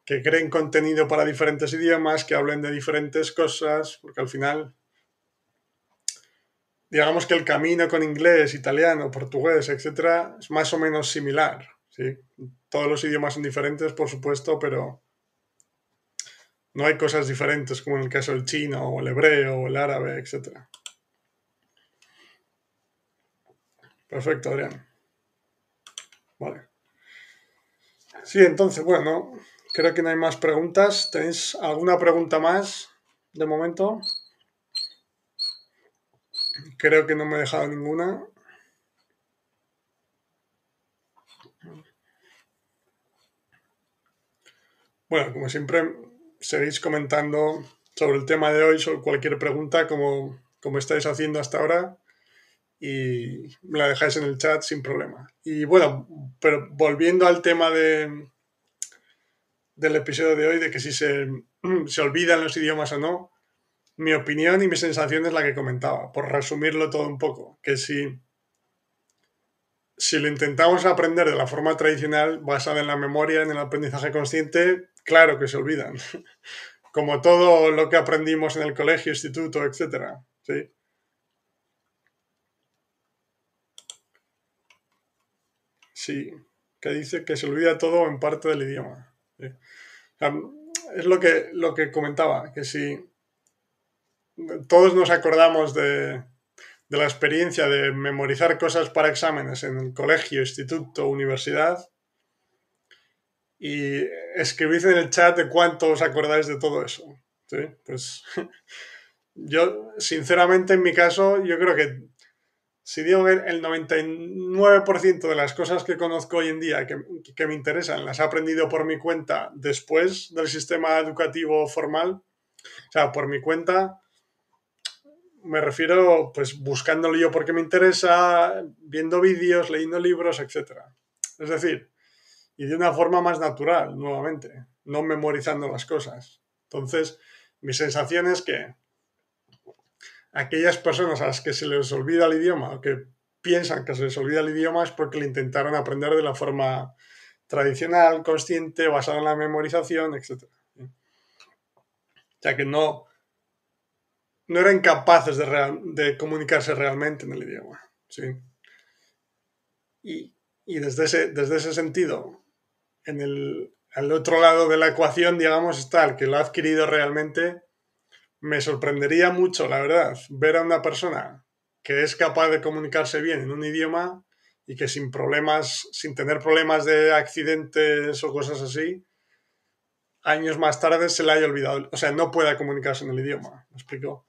que creen contenido para diferentes idiomas, que hablen de diferentes cosas, porque al final, digamos que el camino con inglés, italiano, portugués, etcétera, es más o menos similar. ¿sí? Todos los idiomas son diferentes, por supuesto, pero no hay cosas diferentes como en el caso del chino o el hebreo o el árabe, etc. Perfecto, Adrián. Vale. Sí, entonces, bueno, creo que no hay más preguntas. ¿Tenéis alguna pregunta más de momento? Creo que no me he dejado ninguna. Bueno, como siempre, seguís comentando sobre el tema de hoy, sobre cualquier pregunta, como, como estáis haciendo hasta ahora, y me la dejáis en el chat sin problema. Y bueno, pero volviendo al tema de, del episodio de hoy, de que si se, se olvidan los idiomas o no, mi opinión y mi sensación es la que comentaba, por resumirlo todo un poco, que si, si lo intentamos aprender de la forma tradicional, basada en la memoria, en el aprendizaje consciente, claro que se olvidan. Como todo lo que aprendimos en el colegio, instituto, etc. ¿sí? Sí, que dice que se olvida todo en parte del idioma. es lo que, lo que comentaba, que si todos nos acordamos de, de la experiencia de memorizar cosas para exámenes en el colegio, instituto, universidad, y escribid en el chat de cuánto os acordáis de todo eso. ¿sí? Pues yo, sinceramente, en mi caso, yo creo que si digo que el 99% de las cosas que conozco hoy en día que, me interesan las he aprendido por mi cuenta después del sistema educativo formal, o sea, por mi cuenta, me refiero pues buscándolo yo porque me interesa, viendo vídeos, leyendo libros, etc. Es decir, y de una forma más natural, nuevamente, no memorizando las cosas. Entonces, mi sensación es que aquellas personas a las que se les olvida el idioma o que piensan que se les olvida el idioma es porque lo intentaron aprender de la forma tradicional, consciente, basada en la memorización, etc. O sea que no, no eran capaces de, de comunicarse realmente en el idioma. ¿sí? Y, y, desde, ese, desde ese sentido, en el, al otro lado de la ecuación, digamos, está el que lo ha adquirido realmente me sorprendería mucho, la verdad, ver a una persona que es capaz de comunicarse bien en un idioma y que sin problemas, sin tener problemas de accidentes o cosas así, años más tarde se le haya olvidado, o sea, no pueda comunicarse en el idioma. ¿Me explico?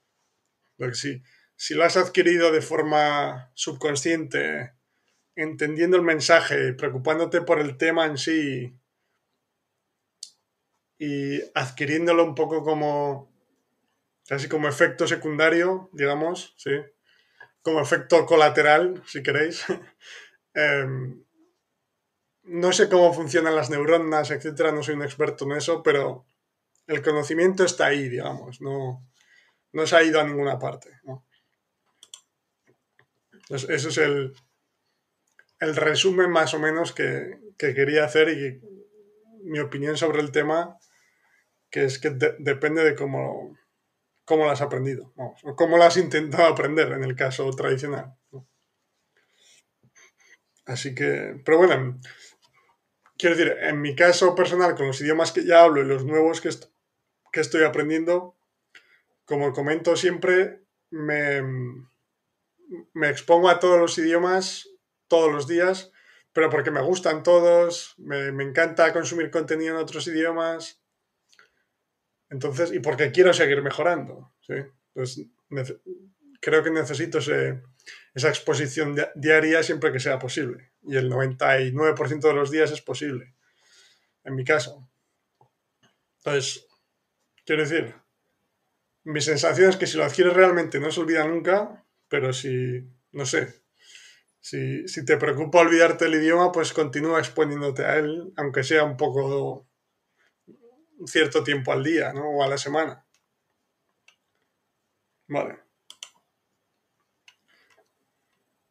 Porque si, si lo has adquirido de forma subconsciente, entendiendo el mensaje, preocupándote por el tema en sí y adquiriéndolo un poco como casi como efecto secundario, digamos, sí, como efecto colateral, si queréis. Em, no sé cómo funcionan las neuronas, etcétera, no soy un experto en eso, pero el conocimiento está ahí, digamos, no, no se ha ido a ninguna parte. eso es el, el resumen más o menos que, que, quería hacer y mi opinión sobre el tema, que es que depende de cómo, cómo lo has aprendido, o cómo lo has intentado aprender en el caso tradicional. Así que, pero bueno, quiero decir, en mi caso personal, con los idiomas que ya hablo y los nuevos que, que estoy aprendiendo, como comento siempre, me, me expongo a todos los idiomas todos los días, pero porque me gustan todos, me, encanta consumir contenido en otros idiomas, entonces, y porque quiero seguir mejorando, ¿sí? Entonces, creo que necesito esa exposición diaria siempre que sea posible. Y el 99% de los días es posible, en mi caso. Entonces, quiero decir, mi sensación es que si lo adquieres realmente no se olvida nunca, pero si, no sé, si, te preocupa olvidarte el idioma, pues continúa exponiéndote a él, aunque sea un poco cierto tiempo al día, ¿no? O a la semana. Vale.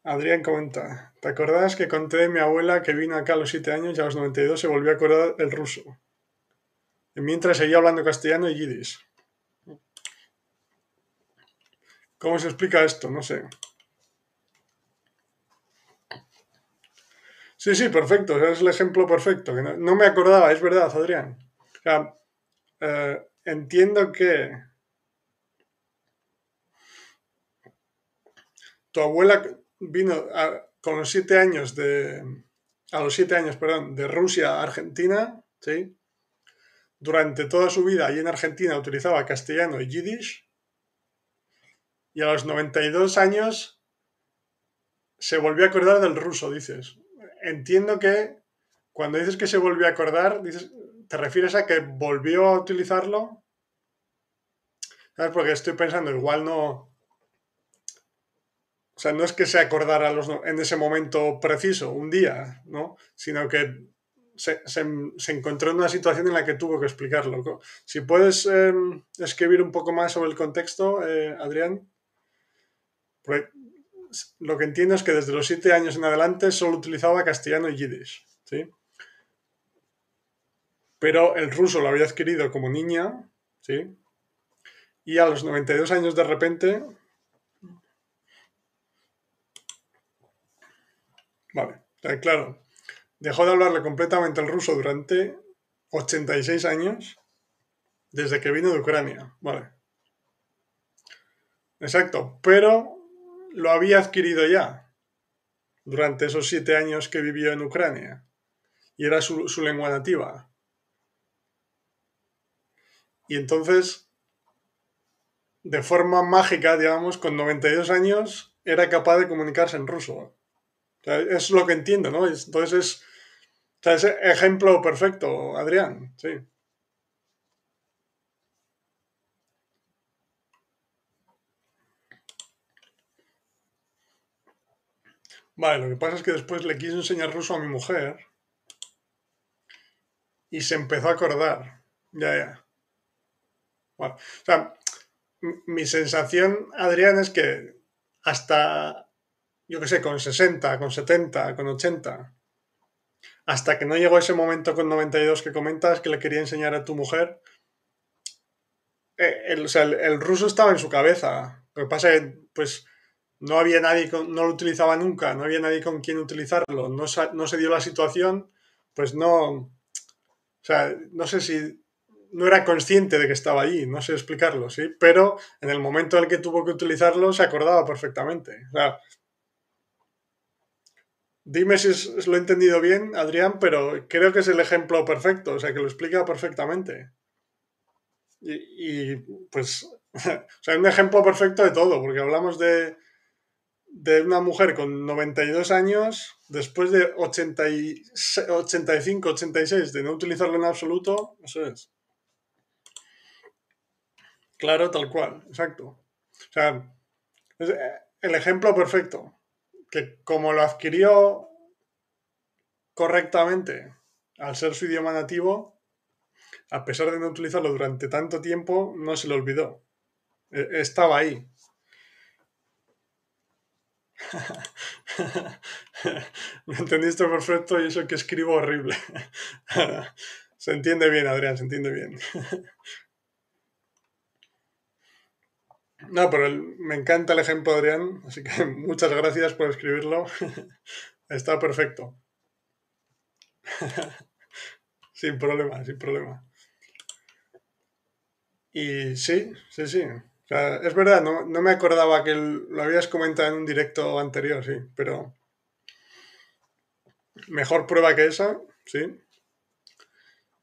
Adrián comenta, ¿te acordás que conté de mi abuela que vino acá a los 7 años y a los 92 se volvió a acordar el ruso? Mientras seguía hablando castellano y yiddish. ¿Cómo se explica esto? No sé. Sí, sí, perfecto. Es el ejemplo perfecto. no me acordaba, es verdad, Adrián. Eh, entiendo que tu abuela vino con los siete años de, a los siete años, perdón, de Rusia a Argentina, ¿sí? Durante toda su vida allí en Argentina utilizaba castellano y yiddish. Y a los 92 años se volvió a acordar del ruso, dices. Entiendo que cuando dices que se volvió a acordar, dices, ¿Te refieres a que volvió a utilizarlo? ¿Sabes? Porque estoy pensando, igual no. O sea, no es que se acordara los, en ese momento preciso, un día, ¿no? Sino que se, encontró en una situación en la que tuvo que explicarlo. Si puedes em, escribir un poco más sobre el contexto, eh, Adrián. Lo que entiendo es que desde los siete años en adelante solo utilizaba castellano y yiddish, ¿sí? pero el ruso lo había adquirido como niña, ¿sí? Y a los 92 años de repente... Vale, claro, dejó de hablarle completamente el ruso durante 86 años desde que vino de Ucrania, vale. Exacto, pero lo había adquirido ya durante esos siete años que vivió en Ucrania y era su, lengua nativa. Y entonces, de forma mágica, digamos, con 92 años, era capaz de comunicarse en ruso. es lo que entiendo, ¿no? Entonces es, es ejemplo perfecto, Adrián, sí. Vale, lo que pasa es que después le quise enseñar ruso a mi mujer y se empezó a acordar. Ya, ya. Bueno, o sea, mi sensación, Adrián, es que hasta, yo qué sé, con 60, con 70, con 80, hasta que no llegó ese momento con 92 que comentas que le quería enseñar a tu mujer, eh, el, o sea, el, ruso estaba en su cabeza. Lo que pasa es pues, no había nadie, no lo utilizaba nunca, no había nadie con quien utilizarlo, no, no se dio la situación, pues no, o sea, no sé si no era consciente de que estaba allí, no sé explicarlo, ¿sí? Pero en el momento en el que tuvo que utilizarlo se acordaba perfectamente. O sea, dime si lo he entendido bien, Adrián, pero creo que es el ejemplo perfecto, o sea, que lo explica perfectamente. Y, y pues, o sea, un ejemplo perfecto de todo, porque hablamos de, de una mujer con 92 años, después de 85, 86 de no utilizarlo en absoluto, eso es. Claro, tal cual, exacto. O sea, es el ejemplo perfecto, que como lo adquirió correctamente al ser su idioma nativo, a pesar de no utilizarlo durante tanto tiempo, no se lo olvidó. E, estaba ahí. Me entendiste perfecto y eso que escribo horrible. se entiende bien, Adrián, se entiende bien. no, pero me encanta el ejemplo, Adrián, así que muchas gracias por escribirlo. Está perfecto. sin problema, sin problema. Y sí, sí, sí es verdad, no, me acordaba que lo habías comentado en un directo anterior, sí, pero mejor prueba que esa, sí.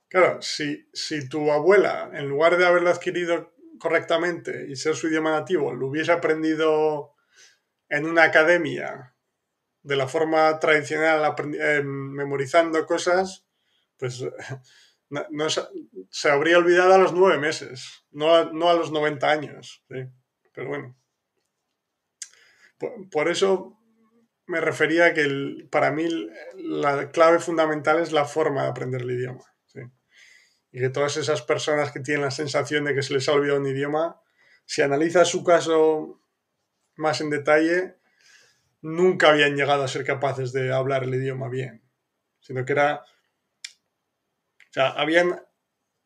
Claro, si, si tu abuela, en lugar de haberlo adquirido correctamente y ser su idioma nativo, lo hubiese aprendido en una academia de la forma tradicional, eh, memorizando cosas, pues no, se, habría olvidado a los nueve meses, no a, no a los 90 años. Pero bueno. Por, eso me refería que para mí la clave fundamental es la forma de aprender el idioma. Y que todas esas personas que tienen la sensación de que se les ha olvidado un idioma, si analizas su caso más en detalle, nunca habían llegado a ser capaces de hablar el idioma bien, sino que era sea, habían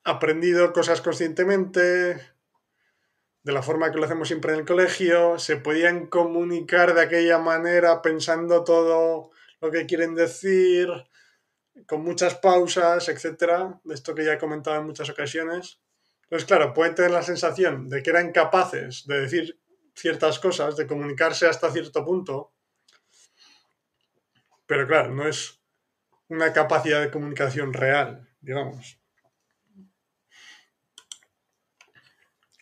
aprendido cosas conscientemente, de la forma que lo hacemos siempre en el colegio, se podían comunicar de aquella manera pensando todo lo que quieren decir, con muchas pausas, etcétera, de esto que ya he comentado en muchas ocasiones. Entonces, claro, pueden tener la sensación de que eran capaces de decir ciertas cosas, de comunicarse hasta cierto punto, pero claro, no es una capacidad de comunicación real digamos.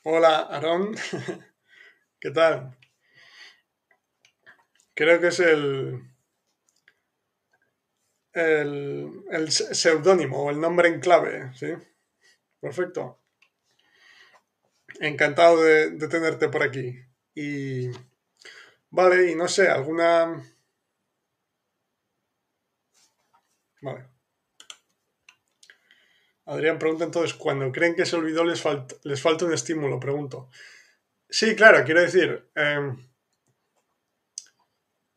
Hola, Aarón. ¿Qué tal? Creo que es el, el, el seudónimo o el nombre en clave, ¿sí? Perfecto. Encantado de, de tenerte por aquí. Y vale, y no sé, alguna... Vale. Adrián pregunta entonces, cuando creen que se olvidó les, les falta un estímulo, pregunto. Sí, claro, quiero decir, em,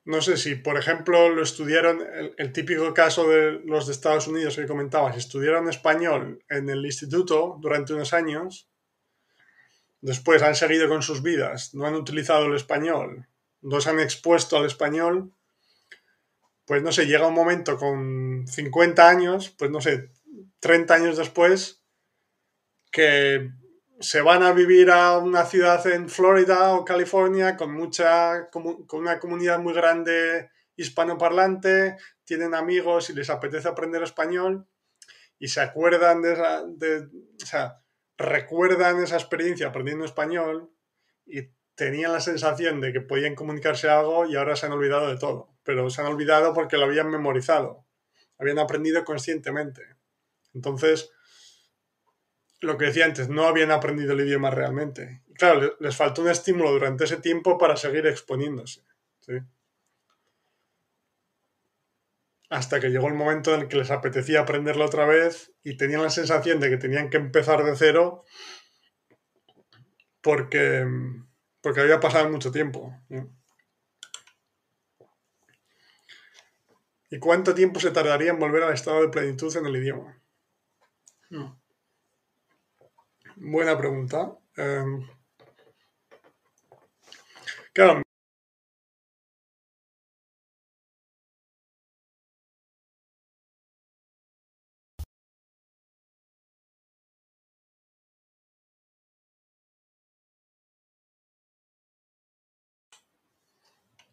no sé si, por ejemplo, lo estudiaron, el, típico caso de los de Estados Unidos que comentabas, estudiaron español en el instituto durante unos años, después han seguido con sus vidas, no han utilizado el español, no se han expuesto al español, pues no sé, llega un momento con 50 años, pues no sé, 30 años después, que se van a vivir a una ciudad en Florida o California con mucha con una comunidad muy grande hispanoparlante, tienen amigos y les apetece aprender español y se acuerdan de esa, o sea, recuerdan esa experiencia aprendiendo español y tenían la sensación de que podían comunicarse algo y ahora se han olvidado de todo, pero se han olvidado porque lo habían memorizado, habían aprendido conscientemente. Entonces, lo que decía antes, no habían aprendido el idioma realmente. Claro, les faltó un estímulo durante ese tiempo para seguir exponiéndose. Hasta que llegó el momento en el que les apetecía aprenderlo otra vez y tenían la sensación de que tenían que empezar de cero porque, porque había pasado mucho tiempo. ¿Y cuánto tiempo se tardaría en volver al estado de plenitud en el idioma? Buena pregunta. Em, claro.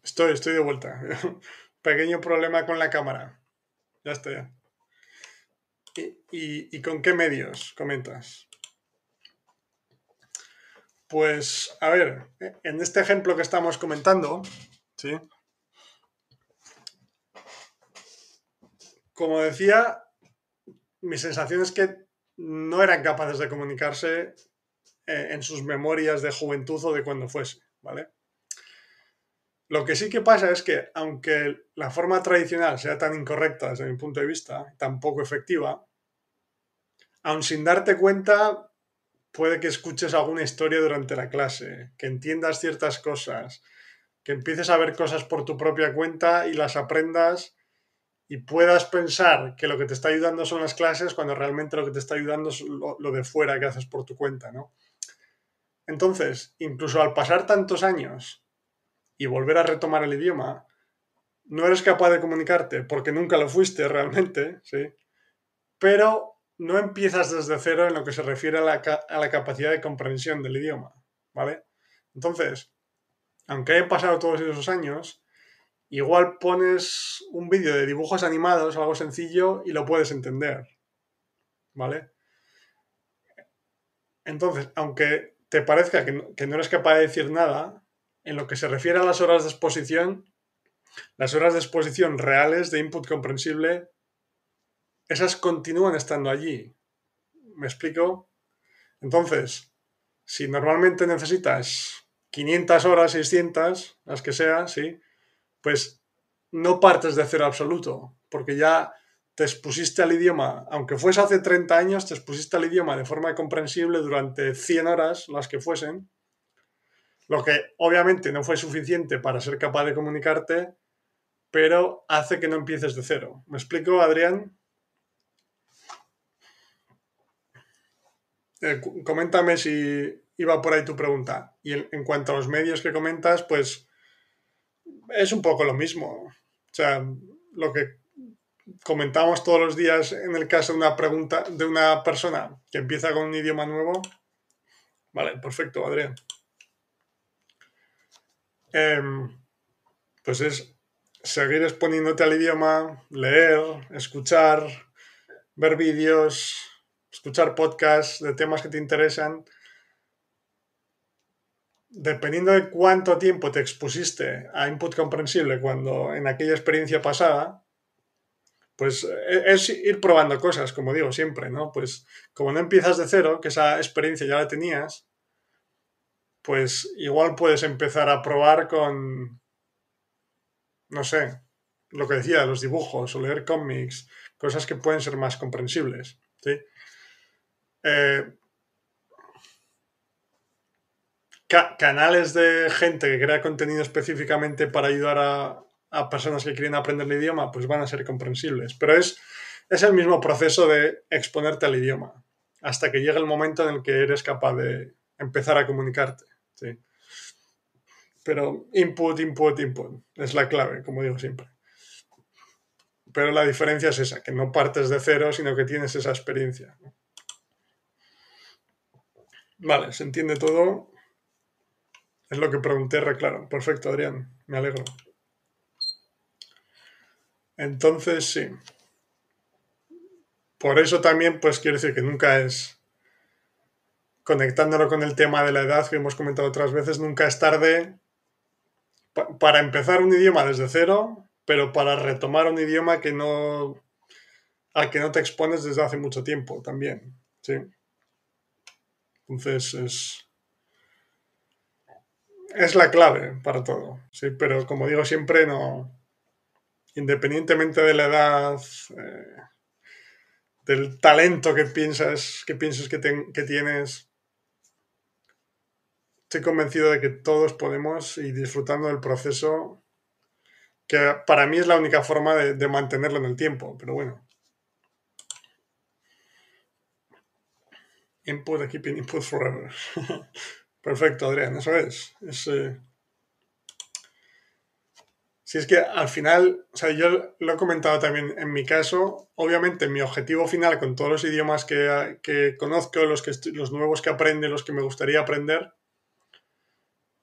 Estoy, estoy de vuelta. Pequeño problema con la cámara. Ya estoy. Y con qué medios comentas? Pues, a ver, en este ejemplo que estamos comentando, ¿sí? Como decía, mi sensación es que no eran capaces de comunicarse eh, en sus memorias de juventud o de cuando fuese, ¿vale? Lo que sí que pasa es que, aunque la forma tradicional sea tan incorrecta desde mi punto de vista, tan poco efectiva, aun sin darte cuenta, puede que escuches alguna historia durante la clase, que entiendas ciertas cosas, que empieces a ver cosas por tu propia cuenta y las aprendas y puedas pensar que lo que te está ayudando son las clases cuando realmente lo que te está ayudando es lo, de fuera que haces por tu cuenta, ¿no? Entonces, incluso al pasar tantos años y volver a retomar el idioma, no eres capaz de comunicarte porque nunca lo fuiste realmente, ¿sí? Pero no empiezas desde cero en lo que se refiere a la, capacidad de comprensión del idioma, ¿vale? Entonces, aunque hayan pasado todos esos años, igual pones un vídeo de dibujos animados, algo sencillo, y lo puedes entender, ¿vale? Entonces, aunque te parezca que que no eres capaz de decir nada, en lo que se refiere a las horas de exposición, las horas de exposición reales de input comprensible esas continúan estando allí. ¿Me explico? Entonces, si normalmente necesitas 500 horas, 600, las que sea, ¿sí? Pues no partes de cero absoluto, porque ya te expusiste al idioma, aunque fuese hace 30 años, te expusiste al idioma de forma comprensible durante 100 horas, las que fuesen, lo que obviamente no fue suficiente para ser capaz de comunicarte, pero hace que no empieces de cero. ¿Me explico, Adrián? Eh, coméntame si iba por ahí tu pregunta. Y en, cuanto a los medios que comentas, pues es un poco lo mismo. O sea, lo que comentamos todos los días en el caso de una pregunta de una persona que empieza con un idioma nuevo. Vale, perfecto, Adrián. Em, pues es seguir exponiéndote al idioma, leer, escuchar, ver vídeos, escuchar podcasts de temas que te interesan, dependiendo de cuánto tiempo te expusiste a input comprensible cuando en aquella experiencia pasada, pues e, es ir probando cosas, como digo siempre, ¿no? Pues como no empiezas de cero, que esa experiencia ya la tenías, pues igual puedes empezar a probar con, no sé, lo que decía, los dibujos o leer cómics, cosas que pueden ser más comprensibles, ¿sí? Eh, canales de gente que crea contenido específicamente para ayudar a, personas que quieren aprender el idioma, pues van a ser comprensibles. Pero es, es el mismo proceso de exponerte al idioma, hasta que llega el momento en el que eres capaz de empezar a comunicarte. ¿Sí? Pero input, input, input es la clave, como digo siempre. Pero la diferencia es esa, que no partes de cero, sino que tienes esa experiencia. Vale, se entiende todo. Es lo que pregunté, claro. Perfecto, Adrián. Me alegro. Entonces, sí. Por eso también, pues quiero decir que nunca es, conectándolo con el tema de la edad que hemos comentado otras veces, nunca es tarde para empezar un idioma desde cero, pero para retomar un idioma que no, al que no te expones desde hace mucho tiempo también. ¿sí? Entonces es, es la clave para todo, ¿sí? pero como digo siempre, no, independientemente de la edad, eh, del talento que piensas que, piensas que, que, tienes, estoy convencido de que todos podemos ir disfrutando del proceso, que para mí es la única forma de, mantenerlo en el tiempo, pero bueno. Input, keeping input forever. Perfecto, Adrián, eso es. es eh, si es que al final, o sea, yo lo he comentado también en mi caso, obviamente mi objetivo final con todos los idiomas que, conozco, los, que, los nuevos que aprendo, los que me gustaría aprender,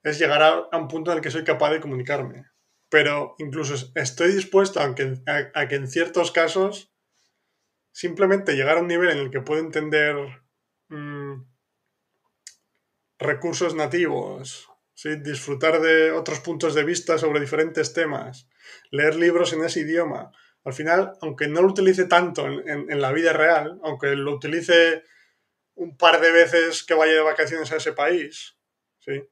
es llegar a, un punto en el que soy capaz de comunicarme. Pero incluso estoy dispuesto a, que en ciertos casos simplemente llegar a un nivel en el que puedo entender mm, recursos nativos, disfrutar de otros puntos de vista sobre diferentes temas, leer libros en ese idioma. Al final, aunque no lo utilice tanto en, la vida real, aunque lo utilice un par de veces que vaya de vacaciones a ese país, ¿sí?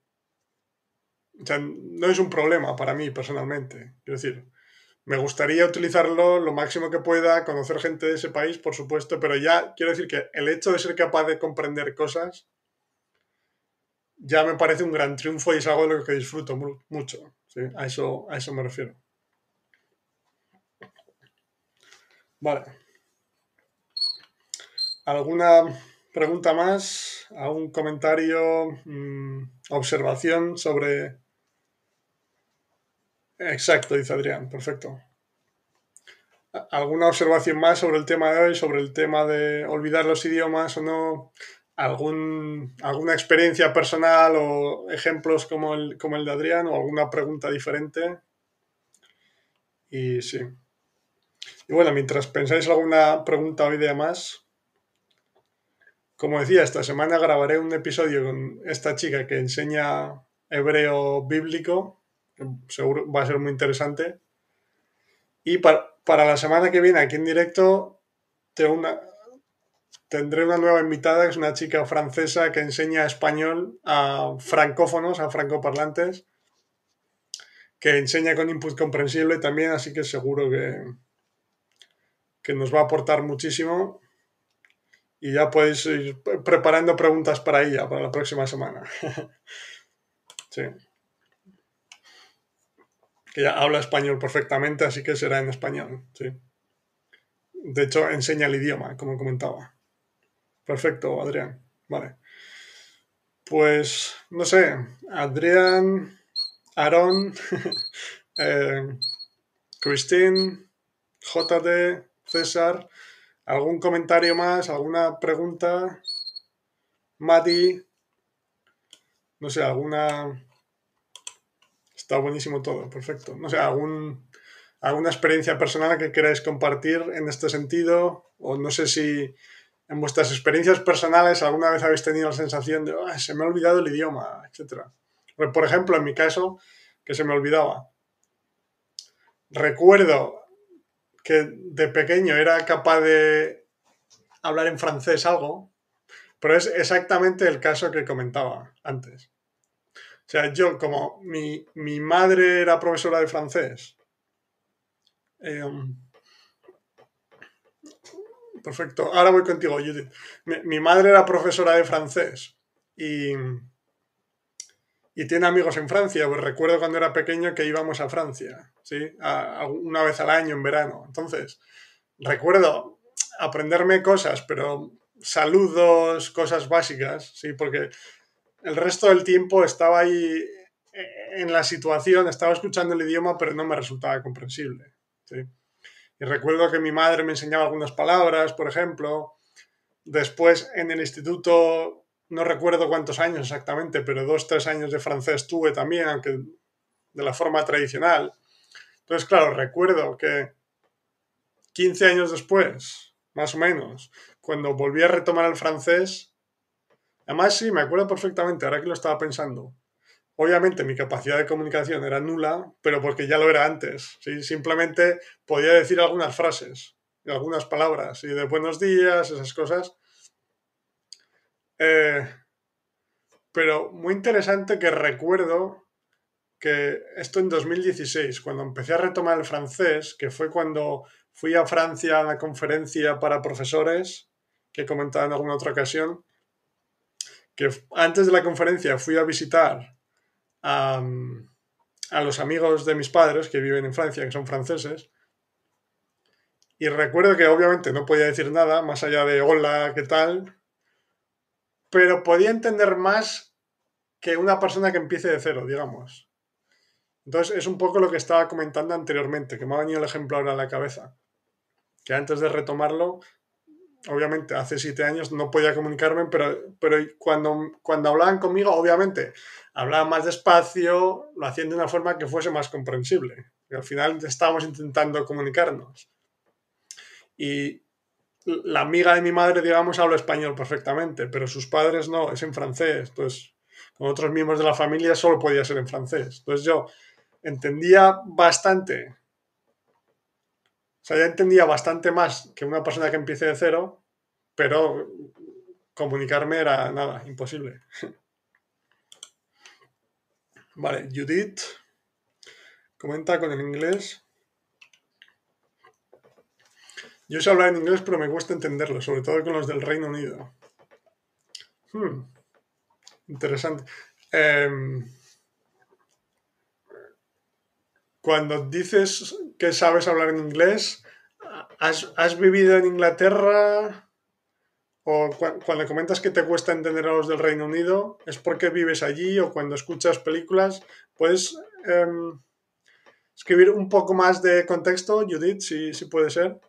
No es un problema para mí personalmente. Quiero decir, me gustaría utilizarlo lo máximo que pueda, conocer gente de ese país, por supuesto, pero ya quiero decir que el hecho de ser capaz de comprender cosas ya me parece un gran triunfo y es algo de lo que disfruto mucho. A, eso, a eso me refiero. Vale. ¿Alguna pregunta más? ¿Algún comentario? Mm, ¿Observación sobre... Exacto, dice Adrián. Perfecto. ¿Alguna observación más sobre el tema de hoy? Sobre el tema de olvidar los idiomas o no? algún, alguna experiencia personal o ejemplos como el, como el de Adrián o alguna pregunta diferente. Y sí. Y bueno, mientras pensáis alguna pregunta o idea más, como decía, esta semana grabaré un episodio con esta chica que enseña hebreo bíblico, seguro va a ser muy interesante. Y para, para la semana que viene, aquí en directo, una, tendré una nueva invitada, que es una chica francesa que enseña español a francófonos, a francoparlantes, que enseña con input comprensible también, así que seguro que, que nos va a aportar muchísimo. Y ya podéis ir preparando preguntas para ella, para la próxima semana. sí. Que ya habla español perfectamente, así que será en español. Sí. De hecho, enseña el idioma, como comentaba. Perfecto, Adrián. Vale. Pues, no sé, Adrián, Aaron, eh, Christine, JD, César, ¿algún comentario más? ¿Alguna pregunta? Mati, no sé, alguna... Está buenísimo todo, perfecto. No sé, algún, alguna experiencia personal que queráis compartir en este sentido, o no sé si en vuestras experiencias personales alguna vez habéis tenido la sensación de se me ha olvidado el idioma, etcétera. Por ejemplo, en mi caso, que se me olvidaba. Recuerdo que de pequeño era capaz de hablar en francés algo, pero es exactamente el caso que comentaba antes. Sea, yo como mi, madre era profesora de francés, eh, perfecto. Ahora voy contigo, Judith. Mi, madre era profesora de francés y, y tiene amigos en Francia. Pues recuerdo cuando era pequeño que íbamos a Francia, ¿sí? una vez al año en verano. Entonces, recuerdo aprenderme cosas, pero saludos, cosas básicas, ¿sí? Porque el resto del tiempo estaba ahí en la situación, estaba escuchando el idioma, pero no me resultaba comprensible. Y recuerdo que mi madre me enseñaba algunas palabras, por ejemplo. Después en el instituto, no recuerdo cuántos años exactamente, pero dos, tres años de francés tuve también, aunque de la forma tradicional. Entonces, claro, recuerdo que 15 años después, más o menos, cuando volví a retomar el francés, además sí, me acuerdo perfectamente, ahora que lo estaba pensando, Obviamente mi capacidad de comunicación era nula, pero porque ya lo era antes. ¿sí? Simplemente podía decir algunas frases, algunas palabras, y de buenos días, esas cosas. Eh, pero muy interesante que recuerdo que esto en 2016, cuando empecé a retomar el francés, que fue cuando fui a Francia a una conferencia para profesores, que he comentado en alguna otra ocasión, que antes de la conferencia fui a visitar a, los amigos de mis padres que viven en Francia, que son franceses. Y recuerdo que obviamente no podía decir nada más allá de hola, ¿qué tal? Pero podía entender más que una persona que empiece de cero, digamos. Entonces es un poco lo que estaba comentando anteriormente, que me ha venido el ejemplo ahora a la cabeza. Que antes de retomarlo, obviamente hace siete años no podía comunicarme, pero, pero cuando, cuando hablaban conmigo, obviamente hablaban más despacio, lo hacían de una forma que fuese más comprensible. Y al final estábamos intentando comunicarnos. Y la amiga de mi madre, digamos, habla español perfectamente, pero sus padres no, es en francés. Entonces, con otros miembros de la familia solo podía ser en francés. Entonces yo entendía bastante o sea, ya entendía bastante más que una persona que empiece de cero, pero comunicarme era nada, imposible. Vale, Judith comenta con el inglés. Yo sé hablar en inglés, pero me cuesta entenderlo, sobre todo con los del Reino Unido. Hmm, interesante. Em, cuando dices que sabes hablar en inglés, ¿has, vivido en Inglaterra? O cuando comentas que te cuesta entender a los del Reino Unido, ¿es porque vives allí o cuando escuchas películas? ¿Puedes em, escribir un poco más de contexto, Judith, si, si puede ser?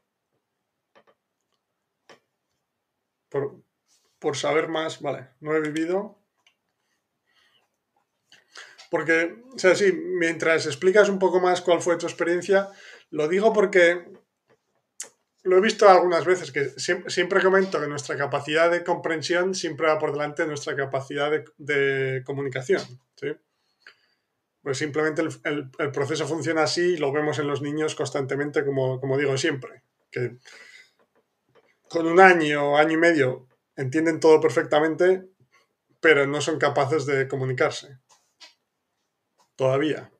Por, por saber más, vale, no he vivido. Porque, o sea, sí, mientras explicas un poco más cuál fue tu experiencia, lo digo porque lo he visto algunas veces, que siempre, comento que nuestra capacidad de comprensión siempre va por delante de nuestra capacidad de, comunicación. ¿sí? Pues simplemente el, proceso funciona así y lo vemos en los niños constantemente, como, como digo siempre, que con un año, año y medio, entienden todo perfectamente, pero no son capaces de comunicarse todavía.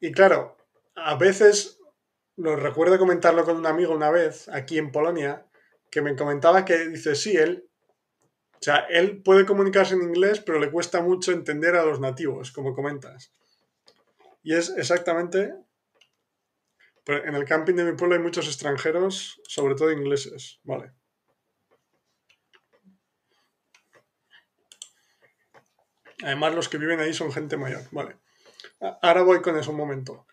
Y claro, a veces, lo recuerdo comentarlo con un amigo una vez, aquí en Polonia, que me comentaba que dice, sí, él, o sea, él puede comunicarse en inglés, pero le cuesta mucho entender a los nativos, como comentas. Y es exactamente, en el camping de mi pueblo hay muchos extranjeros, sobre todo ingleses, ¿vale? Además, los que viven ahí son gente mayor. Vale. Ahora voy con eso un momento.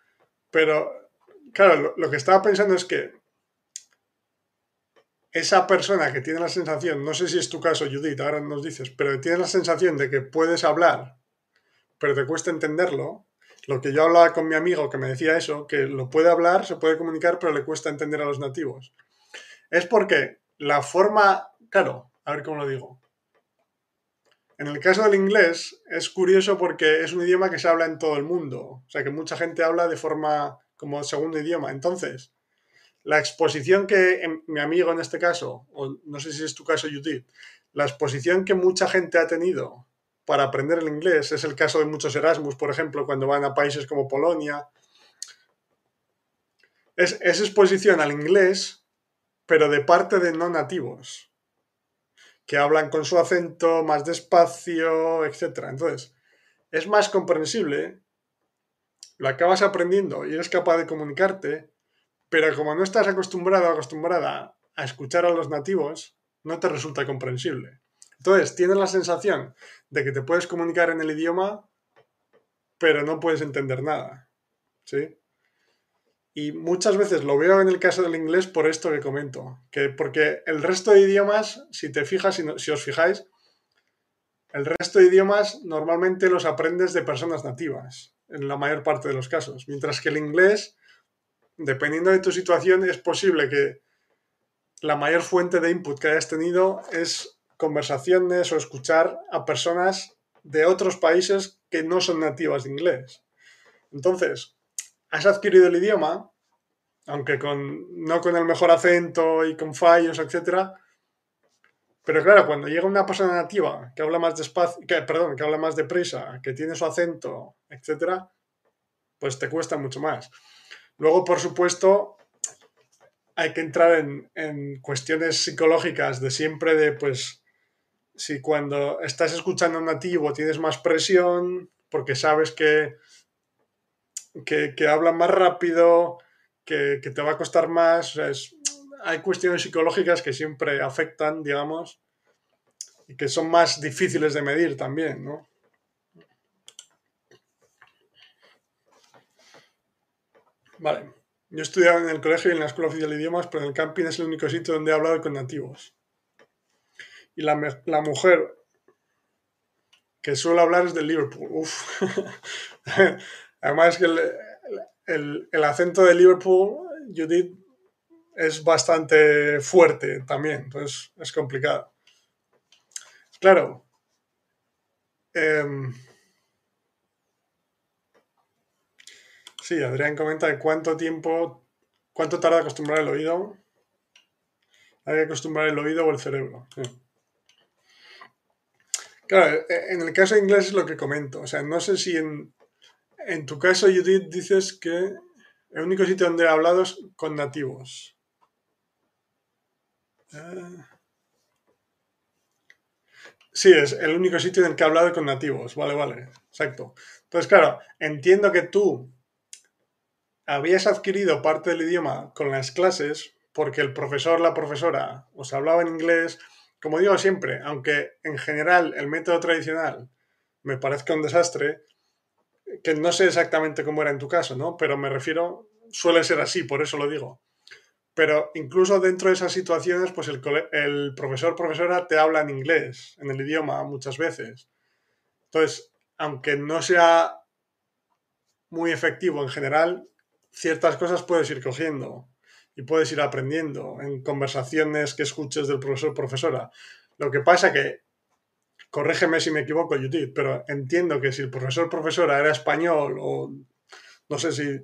Pero, claro, lo, que estaba pensando es que esa persona que tiene la sensación, no sé si es tu caso, Judith, ahora nos dices, pero tiene la sensación de que puedes hablar, pero te cuesta entenderlo. Lo que yo hablaba con mi amigo que me decía eso, que lo puede hablar, se puede comunicar, pero le cuesta entender a los nativos. Es porque la forma, claro, a ver cómo lo digo. En el caso del inglés es curioso porque es un idioma que se habla en todo el mundo, o sea que mucha gente habla de forma como segundo idioma. Entonces, la exposición que mi amigo en este caso, o no sé si es tu caso Judith, la exposición que mucha gente ha tenido para aprender el inglés, es el caso de muchos Erasmus, por ejemplo, cuando van a países como Polonia, es, es exposición al inglés, pero de parte de no nativos que hablan con su acento más despacio, etc. Entonces, es más comprensible, lo acabas aprendiendo y eres capaz de comunicarte, pero como no estás acostumbrado o acostumbrada a escuchar a los nativos, no te resulta comprensible. Entonces, tienes la sensación de que te puedes comunicar en el idioma, pero no puedes entender nada. ¿Sí? Y muchas veces lo veo en el caso del inglés por esto que comento. Que porque el resto de idiomas, si te fijas, si, si os fijáis, el resto de idiomas normalmente los aprendes de personas nativas, en la mayor parte de los casos. Mientras que el inglés, dependiendo de tu situación, es posible que la mayor fuente de input que hayas tenido es conversaciones o escuchar a personas de otros países que no son nativas de inglés. Entonces, has adquirido el idioma, aunque con, no con el mejor acento y con fallos, etc. Pero claro, cuando llega una persona nativa que habla más despacio, que, perdón, que habla más deprisa, que tiene su acento, etc., pues te cuesta mucho más. Luego, por supuesto, hay que entrar en, en cuestiones psicológicas de siempre de, pues, si cuando estás escuchando nativo tienes más presión, porque sabes que, que, que habla más rápido, que, te va a costar más. hay cuestiones psicológicas que siempre afectan, digamos, y que son más difíciles de medir también, ¿no? Vale. Yo he estudiado en el colegio y en la Escuela Oficial de Idiomas, pero en el camping es el único sitio donde he hablado con nativos. Y la, mujer que suele hablar es de Liverpool. Uf. Además que el, el, el, acento de Liverpool, Judith, es bastante fuerte también, entonces es complicado. Claro. Eh, sí, Adrián comenta de cuánto tiempo, cuánto tarda acostumbrar el oído. Hay que acostumbrar el oído o el cerebro. Claro, e, en el caso inglés es lo que comento. O sea, no sé si en, en tu caso, Judith, dices que el único sitio donde he hablado es con nativos. Uh, sí, es el único sitio en el que he hablado con nativos. Vale, vale. Exacto. Entonces, claro, entiendo que tú habías adquirido parte del idioma con las clases porque el profesor, la profesora os hablaba en inglés como digo siempre, aunque en general el método tradicional me parezca un desastre, que no sé exactamente cómo era en tu caso, ¿no? Pero me refiero, suele ser así, por eso lo digo. Pero incluso dentro de esas situaciones, pues el, profesor, profesora te habla en inglés, en el idioma, muchas veces. Entonces, aunque no sea muy efectivo en general, ciertas cosas puedes ir cogiendo y puedes ir aprendiendo en conversaciones que escuches del profesor profesora. Lo que pasa que, corrígeme si me equivoco, Judith, pero entiendo que si el profesor profesora era español o no sé si...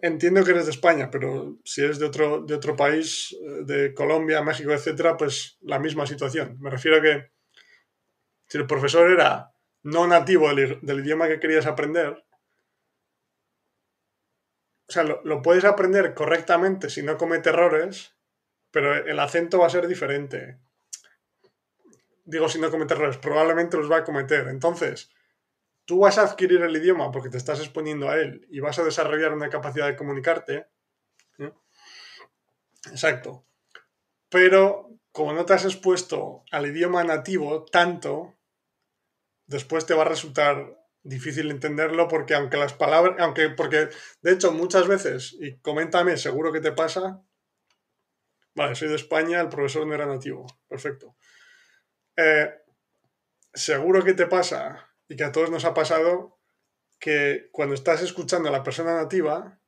Entiendo que eres de España, pero si eres de otro, de otro país, de Colombia, México, etcétera, pues la misma situación. Me refiero a que si el profesor era no nativo del, idioma que querías aprender, o sea, lo, puedes aprender correctamente si no comete errores, pero el acento va a ser diferente. Digo, si no comete errores, probablemente los va a cometer. Entonces, tú vas a adquirir el idioma porque te estás exponiendo a él y vas a desarrollar una capacidad de comunicarte. Exacto. Pero como no te has expuesto al idioma nativo tanto, después te va a resultar difícil entenderlo porque aunque las palabras, aunque, porque de hecho muchas veces, y coméntame, seguro que te pasa, vale, soy de España, el profesor no era nativo, perfecto. Eh, seguro que te pasa, y que a todos nos ha pasado, que cuando estás escuchando a la persona nativa,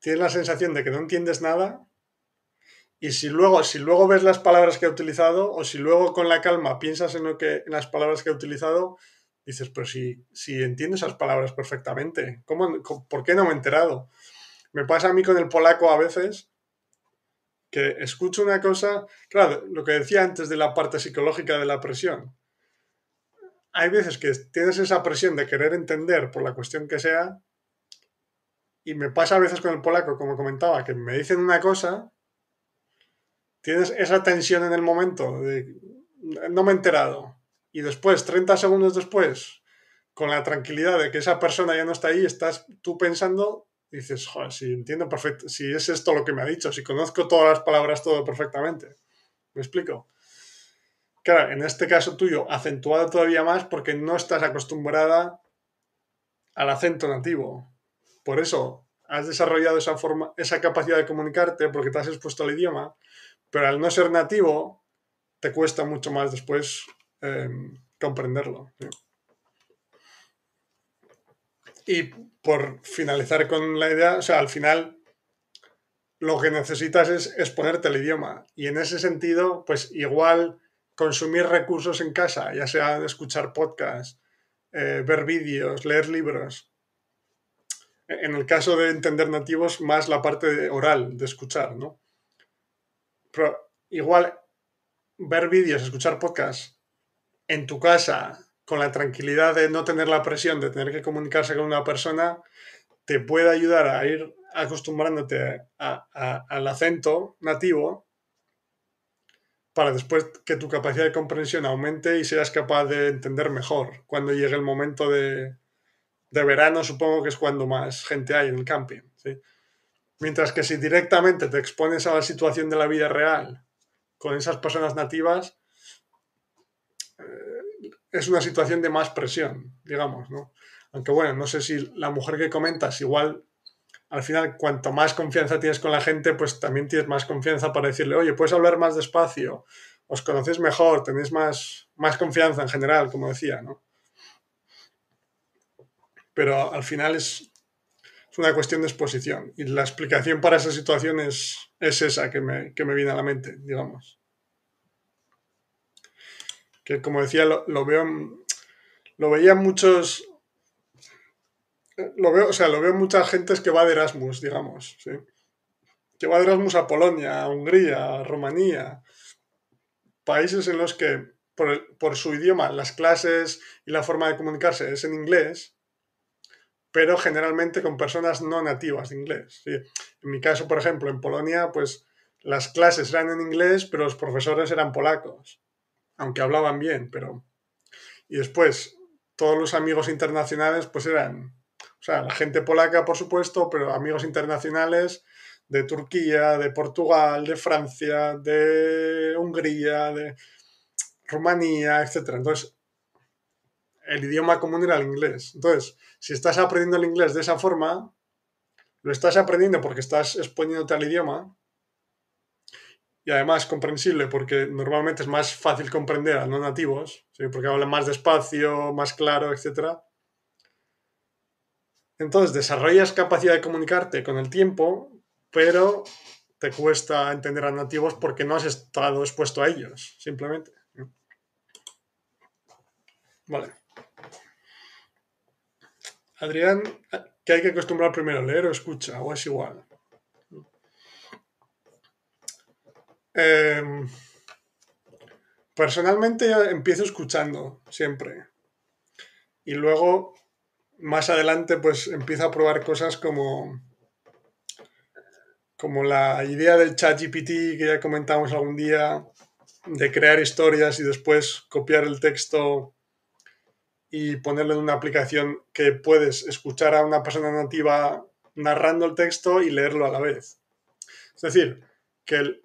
tienes la sensación de que no entiendes nada, y si luego, si luego ves las palabras que ha utilizado, o si luego con la calma piensas en, lo que, en las palabras que ha utilizado, dices, pero si, si entiendo esas palabras perfectamente, ¿cómo, ¿por qué no me he enterado? Me pasa a mí con el polaco a veces que escucho una cosa, claro, lo que decía antes de la parte psicológica de la presión. Hay veces que tienes esa presión de querer entender por la cuestión que sea, y me pasa a veces con el polaco, como comentaba, que me dicen una cosa, tienes esa tensión en el momento de no me he enterado, y después, 30 segundos después, con la tranquilidad de que esa persona ya no está ahí, estás tú pensando, dices, joder, si entiendo perfecto, si es esto lo que me ha dicho, si conozco todas las palabras todo perfectamente. ¿Me explico? Claro, en este caso tuyo, acentuado todavía más porque no estás acostumbrada al acento nativo. Por eso has desarrollado esa, forma, esa capacidad de comunicarte porque te has expuesto al idioma, pero al no ser nativo, te cuesta mucho más después eh, comprenderlo. Y por finalizar con la idea, o sea, al final lo que necesitas es exponerte al idioma. Y en ese sentido, pues igual consumir recursos en casa, ya sea escuchar podcasts, eh, ver vídeos, leer libros. En el caso de entender nativos, más la parte oral, de escuchar, ¿no? Pero igual ver vídeos, escuchar podcasts en tu casa, con la tranquilidad de no tener la presión de tener que comunicarse con una persona, te puede ayudar a ir acostumbrándote al acento nativo para después que tu capacidad de comprensión aumente y seas capaz de entender mejor cuando llegue el momento de, verano, supongo que es cuando más gente hay en el camping. Mientras que si directamente te expones a la situación de la vida real con esas personas nativas, es una situación de más presión, digamos, ¿no? Aunque bueno, no sé si la mujer que comentas igual al final, cuanto más confianza tienes con la gente, pues también tienes más confianza para decirle, oye, puedes hablar más despacio, os conocéis mejor, tenéis más, más confianza en general, como decía, ¿no? Pero al final es, una cuestión de exposición y la explicación para esa situación es, esa que me, viene a la mente, digamos. Que como decía, lo, lo veo, lo veía muchos lo veo, o sea, lo veo mucha gente que va de Erasmus, digamos, ¿sí? Que va de Erasmus a Polonia, a Hungría, a Rumanía, países en los que por, su idioma las clases y la forma de comunicarse es en inglés, pero generalmente con personas no nativas de inglés. En mi caso, por ejemplo, en Polonia, pues las clases eran en inglés, pero los profesores eran polacos, aunque hablaban bien, pero... Y después, todos los amigos internacionales, pues eran o sea, la gente polaca, por supuesto, pero amigos internacionales de Turquía, de Portugal, de Francia, de Hungría, de Rumanía, etc. Entonces, el idioma común era el inglés. Entonces, si estás aprendiendo el inglés de esa forma, lo estás aprendiendo porque estás exponiéndote al idioma y además comprensible porque normalmente es más fácil comprender a no nativos, porque hablan más despacio, más claro, etc. Entonces desarrollas capacidad de comunicarte con el tiempo, pero te cuesta entender a nativos porque no has estado expuesto a ellos, simplemente. Vale. Adrián, ¿qué hay que acostumbrar primero? ¿Leer o escucha? ¿O es igual? Em, personalmente empiezo escuchando siempre. Y luego más adelante pues empiezo a probar cosas como, como la idea del chat GPT que ya comentamos algún día, de crear historias y después copiar el texto y ponerlo en una aplicación que puedes escuchar a una persona nativa narrando el texto y leerlo a la vez. Es decir, que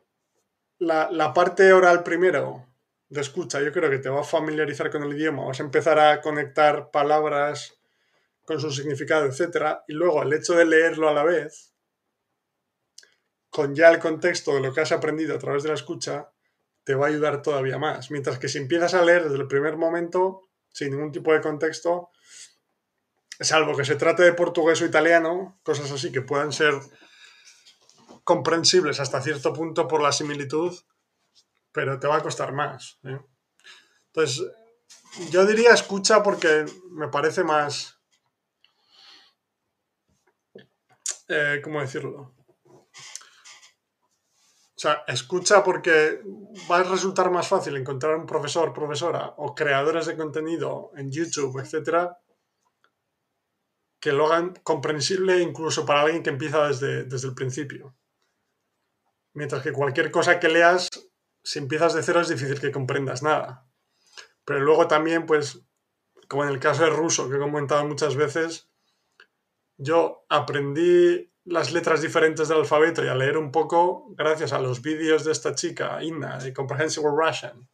la, la parte oral primero de escucha yo creo que te va a familiarizar con el idioma, vas a empezar a conectar palabras con su significado, etc. Y luego el hecho de leerlo a la vez, con ya el contexto de lo que has aprendido a través de la escucha, te va a ayudar todavía más. Mientras que si empiezas a leer desde el primer momento, sin ningún tipo de contexto, salvo que se trate de portugués o italiano, cosas así que puedan ser comprensibles hasta cierto punto por la similitud, pero te va a costar más. ¿eh? Entonces, yo diría escucha porque me parece más, Eh, ¿cómo decirlo? O sea, escucha porque va a resultar más fácil encontrar un profesor, profesora o creadores de contenido en YouTube, etcétera, que lo hagan comprensible incluso para alguien que empieza desde, desde el principio. Mientras que cualquier cosa que leas, si empiezas de cero es difícil que comprendas nada. Pero luego también, pues, como en el caso del ruso, que he comentado muchas veces, yo aprendí las letras diferentes del alfabeto y a leer un poco gracias a los vídeos de esta chica, Inna, de Comprehensible Russian,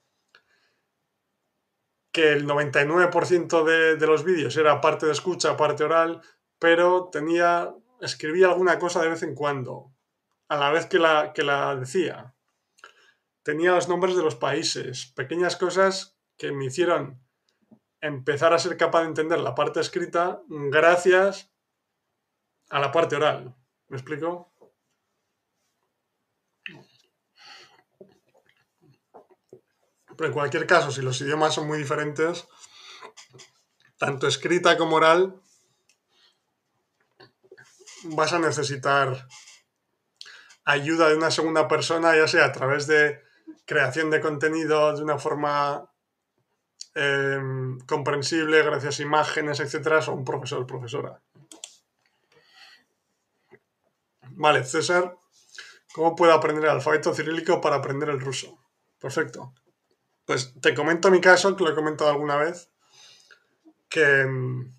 que el 99% de, de los vídeos era parte de escucha, parte oral, pero tenía, escribía alguna cosa de vez en cuando, a la vez que la, que la decía. Tenía los nombres de los países, pequeñas cosas que me hicieron empezar a ser capaz de entender la parte escrita gracias a la parte oral. ¿Me explico? Pero en cualquier caso, si los idiomas son muy diferentes, tanto escrita como oral, vas a necesitar ayuda de una segunda persona, ya sea a través de creación de contenido de una forma eh, comprensible, gracias a imágenes, etcétera, o un profesor o profesora. Vale, César, ¿cómo puedo aprender el alfabeto cirílico para aprender el ruso? Perfecto. Pues te comento mi caso, que lo he comentado alguna vez, que mm,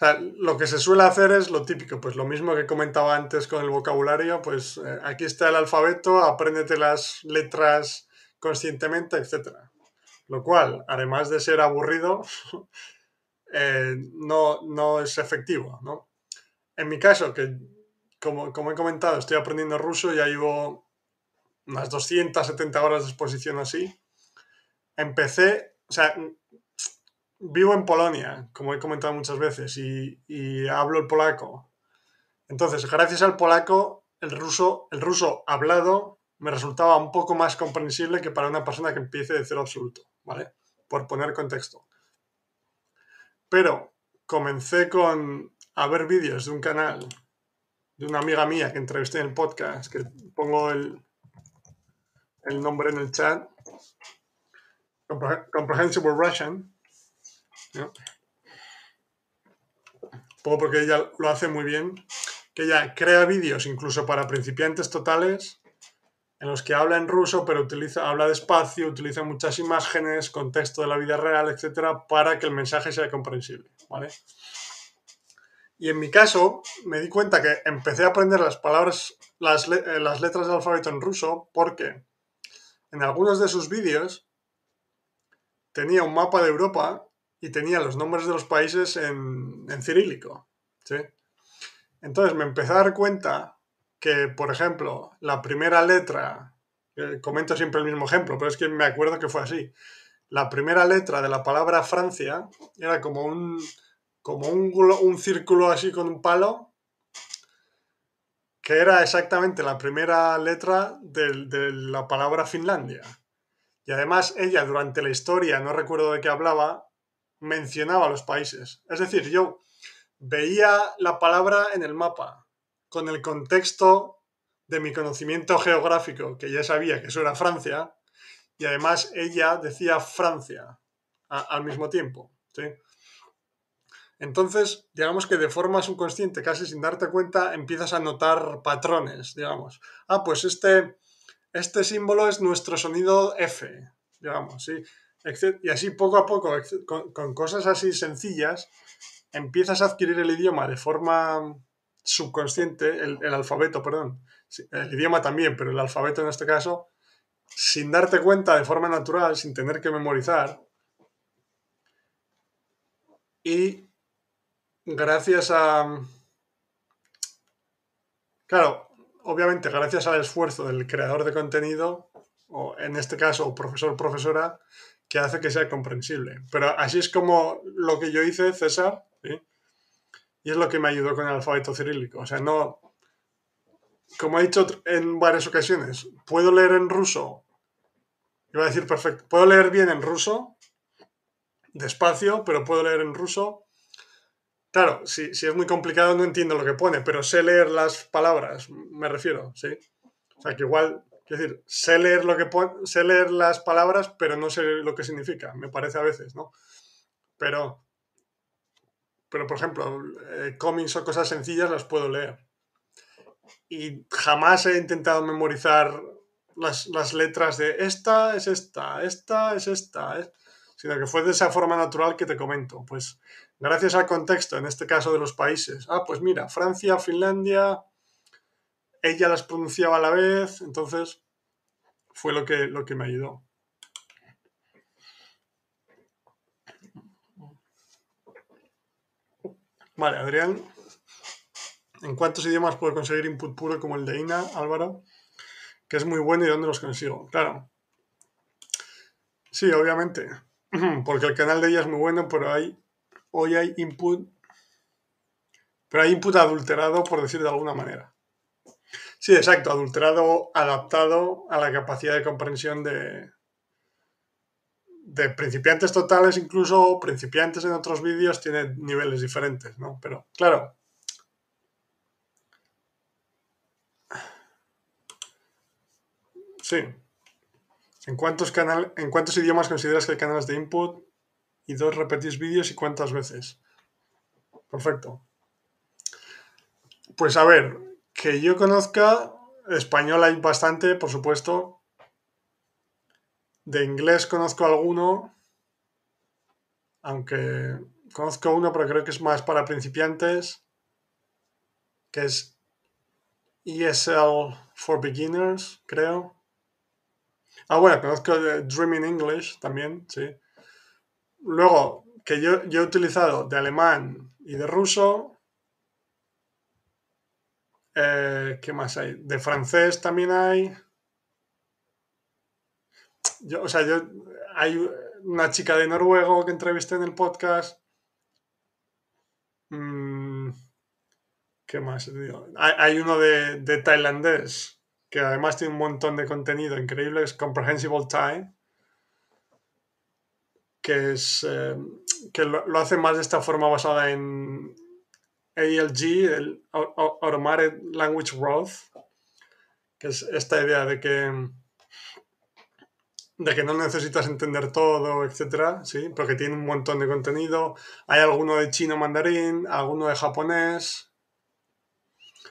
lo que se suele hacer es lo típico, pues lo mismo que comentaba antes con el vocabulario, pues eh, aquí está el alfabeto, apréndete las letras conscientemente, etc. Lo cual, además de ser aburrido, eh, no, no, es efectivo, ¿no? En mi caso, que como, como he comentado, estoy aprendiendo ruso, ya llevo unas 270 horas de exposición así. Empecé, o sea, vivo en Polonia, como he comentado muchas veces, y, hablo el polaco. Entonces, gracias al polaco, el ruso, el ruso hablado me resultaba un poco más comprensible que para una persona que empiece de cero absoluto, ¿vale? Por poner contexto. Pero comencé con a ver vídeos de un canal de una amiga mía que entrevisté en el podcast, que pongo el, el nombre en el chat, Comprehensible Russian, porque ella lo hace muy bien, que ella crea vídeos incluso para principiantes totales en los que habla en ruso, pero utiliza, habla despacio, utiliza muchas imágenes, contexto de la vida real, etcétera, para que el mensaje sea comprensible, ¿vale? Y en mi caso, me di cuenta que empecé a aprender las palabras, las, eh, las letras del alfabeto en ruso, porque en algunos de sus vídeos tenía un mapa de Europa y tenía los nombres de los países en, cirílico. ¿sí? Entonces me empecé a dar cuenta que, por ejemplo, la primera letra, comento siempre el mismo ejemplo, pero es que me acuerdo que fue así. La primera letra de la palabra Francia era como un, como un círculo así con un palo, que era exactamente la primera letra de, de la palabra Finlandia. Y además ella durante la historia, no recuerdo de qué hablaba, mencionaba los países. Es decir, yo veía la palabra en el mapa con el contexto de mi conocimiento geográfico, que ya sabía que eso era Francia, y además ella decía Francia al mismo tiempo. Entonces, digamos que de forma subconsciente, casi sin darte cuenta, empiezas a notar patrones, digamos. Ah, pues este, este símbolo es nuestro sonido F, digamos, ¿sí? Y así poco a poco, con, cosas así sencillas, empiezas a adquirir el idioma de forma subconsciente, el, alfabeto, perdón, el idioma también, pero el alfabeto en este caso, sin darte cuenta de forma natural, sin tener que memorizar. Y gracias a... Claro, obviamente gracias al esfuerzo del creador de contenido, o en este caso profesor profesora, que hace que sea comprensible. Pero así es como lo que yo hice, César, y es lo que me ayudó con el alfabeto cirílico. O sea, no, como he dicho en varias ocasiones, puedo leer en ruso, iba a decir perfecto, puedo leer bien en ruso, despacio, pero puedo leer en ruso. Claro, si, si es muy complicado no entiendo lo que pone, pero sé leer las palabras, me refiero, ¿sí? O sea, que igual es decir, sé leer, lo que sé leer las palabras, pero no sé lo que significa, me parece a veces, ¿no? Pero, pero por ejemplo, eh, cómics o cosas sencillas las puedo leer. Y jamás he intentado memorizar las, las letras de esta es esta, esta es esta, sino que fue de esa forma natural que te comento. Pues gracias al contexto, en este caso de los países. Ah, pues mira, Francia, Finlandia, ella las pronunciaba a la vez, entonces fue lo que, lo que me ayudó. Vale, Adrián, ¿en cuántos idiomas puedo conseguir input puro como el de Ina, Álvaro? Que es muy bueno y dónde los consigo. Claro. Sí, obviamente. Porque el canal de ella es muy bueno, pero hay, hoy hay input, pero hay input adulterado, por decir de alguna manera. Sí, exacto, adulterado, adaptado a la capacidad de comprensión de, de principiantes totales, incluso principiantes en otros vídeos, tiene niveles diferentes, ¿no? Pero, claro. Sí. ¿En cuántos, canal, ¿En cuántos idiomas consideras que hay canales de input? Y dos, repetís vídeos y cuántas veces. Perfecto. Pues a ver, que yo conozca, español hay bastante, por supuesto. De inglés conozco alguno, aunque conozco uno, pero creo que es más para principiantes, que es ESL for Beginners, creo. Ah, bueno, conozco Dreaming English también, sí. Luego, que yo, yo he utilizado de alemán y de ruso, eh, ¿Qué más hay? De francés también hay. Yo, o sea, yo, hay una chica de noruego que entrevisté en el podcast. Mm, ¿Qué más? Hay, uno de, tailandés que además tiene un montón de contenido increíble, es Comprehensible Thai, que es eh, que lo, hace más de esta forma basada en, ALG, el Automated Language Growth, que es esta idea de que, de que no necesitas entender todo, etcétera, ¿sí? porque tiene un montón de contenido. Hay alguno de chino mandarín, alguno de japonés.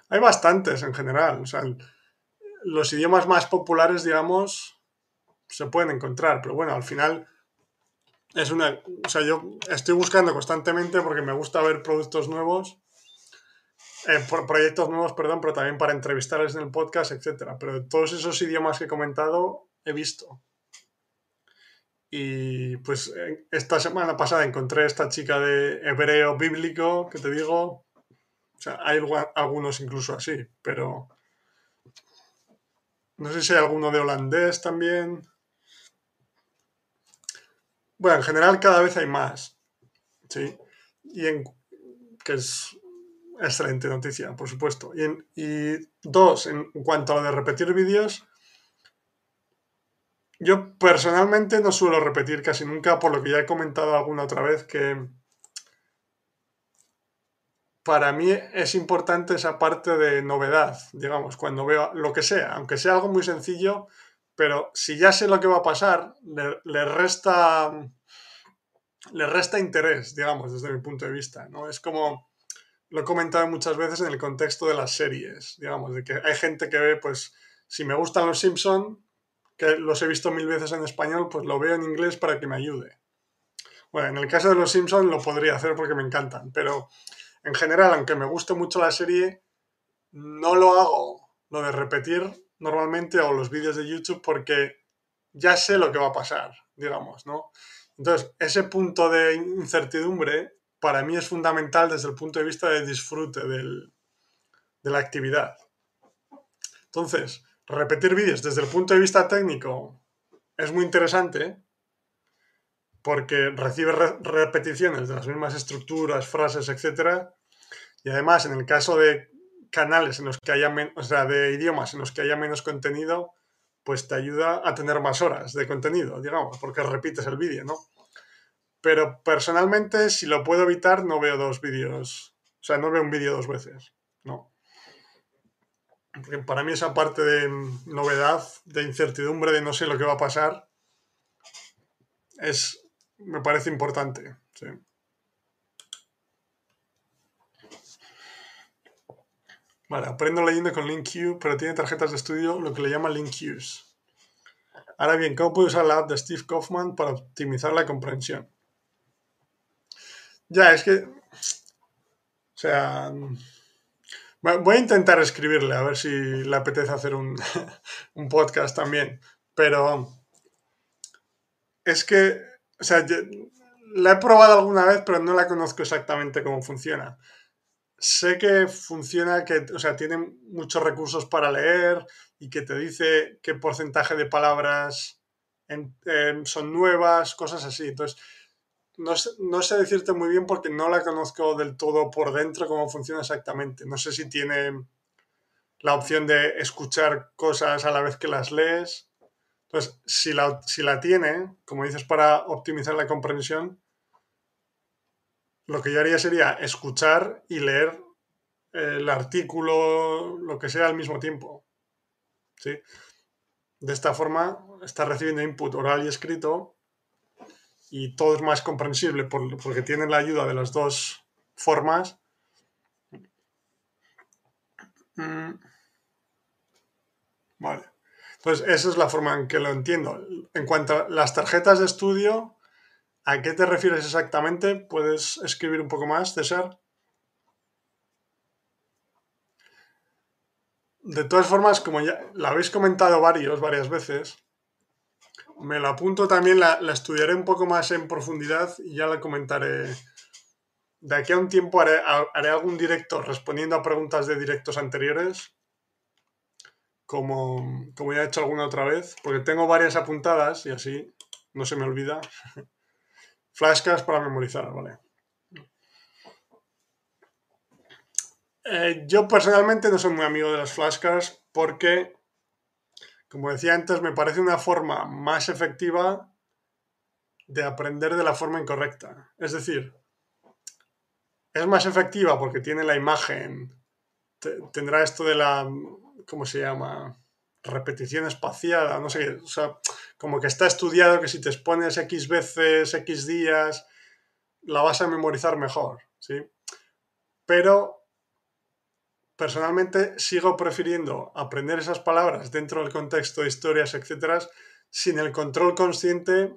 Hay bastantes en general. Los idiomas más populares, digamos, se pueden encontrar, pero bueno, al final es una. O sea, yo estoy buscando constantemente porque me gusta ver productos nuevos eh, por proyectos nuevos, perdón, pero también para entrevistarles en el podcast, etcétera. Pero todos esos idiomas que he comentado he visto. Y pues esta semana pasada encontré esta chica de hebreo bíblico, que te digo, o sea, hay algunos incluso así, pero no sé si hay alguno de holandés también. Bueno, en general cada vez hay más, ¿sí? Y en, que es excelente noticia, por supuesto. Y, dos, en cuanto a lo de repetir vídeos, yo personalmente no suelo repetir casi nunca, por lo que ya he comentado alguna otra vez, que para mí es importante esa parte de novedad, digamos, cuando veo lo que sea, aunque sea algo muy sencillo, pero si ya sé lo que va a pasar, le, le resta le resta interés, digamos, desde mi punto de vista, ¿no? Es como lo he comentado muchas veces en el contexto de las series, digamos, de que hay gente que ve, pues, si me gustan los Simpson, que los he visto mil veces en español, pues lo veo en inglés para que me ayude. Bueno, en el caso de los Simpson lo podría hacer porque me encantan, pero en general, aunque me guste mucho la serie, no lo hago, lo de repetir normalmente o los vídeos de YouTube porque ya sé lo que va a pasar, digamos, ¿no? Entonces, ese punto de incertidumbre para mí es fundamental desde el punto de vista de disfrute de la actividad. Entonces, repetir vídeos desde el punto de vista técnico es muy interesante porque recibe repeticiones de las mismas estructuras, frases, etc. Y además, en el caso de canales en los que haya o sea, de idiomas en los que haya menos contenido, pues te ayuda a tener más horas de contenido, digamos, porque repites el vídeo, ¿no? Pero personalmente, si lo puedo evitar, no veo dos vídeos. O sea, no veo un vídeo dos veces. No. Para mí esa parte de novedad, de incertidumbre, de no sé lo que va a pasar, es, me parece importante. Vale, aprendo leyendo con LinkQ, pero tiene tarjetas de estudio, lo que le llama LinkQs. Ahora bien, ¿cómo puedo usar la app de Steve Kaufman para optimizar la comprensión? Ya, es que... O sea... Voy a intentar escribirle, a ver si le apetece hacer un, un podcast también. Pero... Es que... O sea, la he probado alguna vez, pero no la conozco exactamente cómo funciona. Sé que funciona, que, o sea, tiene muchos recursos para leer y que te dice qué porcentaje de palabras son nuevas, cosas así. Entonces, no sé, no sé, decirte muy bien porque no la conozco del todo por dentro cómo funciona exactamente. No sé si tiene la opción de escuchar cosas a la vez que las lees. Entonces, si la, si la tiene, como dices, para optimizar la comprensión, lo que yo haría sería escuchar y leer el artículo, lo que sea al mismo tiempo. ¿Sí? De esta forma está recibiendo input oral y escrito y todo es más comprensible porque tienen la ayuda de las dos formas. Mm. Vale. Entonces, esa es la forma en que lo entiendo. En cuanto a las tarjetas de estudio, ¿A qué te refieres exactamente? ¿Puedes escribir un poco más, César? De todas formas, como ya la habéis comentado varios, varias veces, me la apunto también, la, estudiaré un poco más en profundidad y ya la comentaré. De aquí a un tiempo haré, haré algún directo respondiendo a preguntas de directos anteriores, como, como ya he hecho alguna otra vez, porque tengo varias apuntadas y así no se me olvida. Flashcards para memorizar, vale. Eh, yo personalmente no soy muy amigo de las flashcards porque, como decía antes, me parece una forma más efectiva de aprender de la forma incorrecta. Es decir, es más efectiva porque tiene la imagen, tendrá esto de la, ¿cómo se llama? Repetición espaciada, no sé qué. O sea, como que está estudiado que si te expones X veces, X días, la vas a memorizar mejor, ¿sí? Pero personalmente sigo prefiriendo aprender esas palabras dentro del contexto de historias, etcétera, sin el control consciente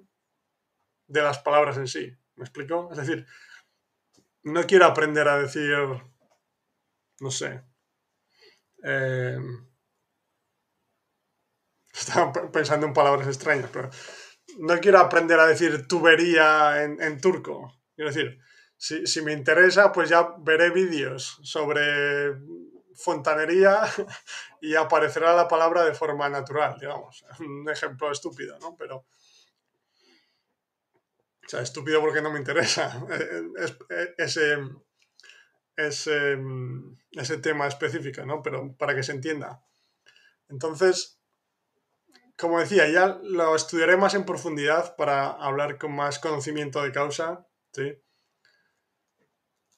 de las palabras en sí. ¿Me explico? Es decir, no quiero aprender a decir, no sé, eh, estaba pensando en palabras extrañas, pero no quiero aprender a decir tubería en, turco. Quiero decir, si, me interesa, pues ya veré vídeos sobre fontanería y aparecerá la palabra de forma natural, digamos. Un ejemplo estúpido, ¿no? Pero... O sea, estúpido porque no me interesa ese, ese, ese tema específico, ¿no? Pero para que se entienda. Entonces, como decía, ya lo estudiaré más en profundidad para hablar con más conocimiento de causa, ¿sí?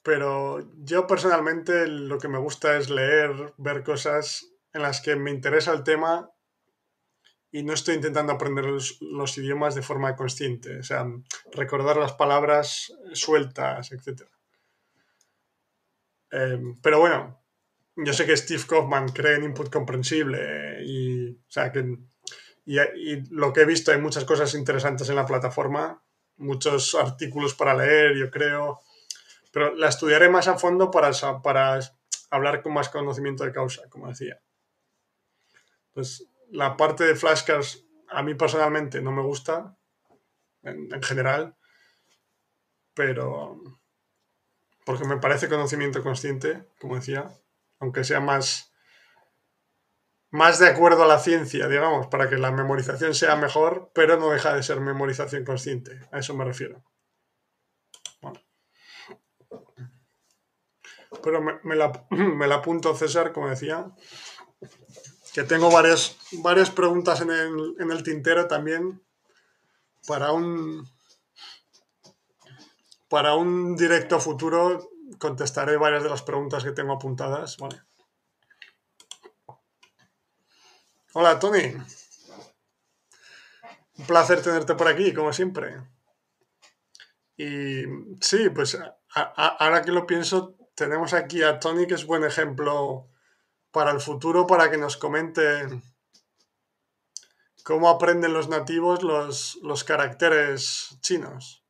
Pero yo personalmente lo que me gusta es leer, ver cosas en las que me interesa el tema y no estoy intentando aprender los, idiomas de forma consciente, o sea, recordar las palabras sueltas, etc. Em, pero bueno, yo sé que Steve Kaufman cree en input comprensible y, o sea, que y, lo que he visto, hay muchas cosas interesantes en la plataforma, muchos artículos para leer, yo creo, pero la estudiaré más a fondo para, para hablar con más conocimiento de causa, como decía. Pues la parte de flashcards a mí personalmente no me gusta, en, en general, pero porque me parece conocimiento consciente, como decía, aunque sea más más de acuerdo a la ciencia, digamos, para que la memorización sea mejor, pero no deja de ser memorización consciente. A eso me refiero. Pero me, la, me, la, apunto, César, como decía, que tengo varias, varias preguntas en el, en el tintero también para un, para un directo futuro. Contestaré varias de las preguntas que tengo apuntadas. Hola, Tony. Un placer tenerte por aquí, como siempre. Y sí, pues ahora que lo pienso, tenemos aquí a Tony, que es buen ejemplo para el futuro, para que nos comente cómo aprenden los nativos los, los caracteres chinos.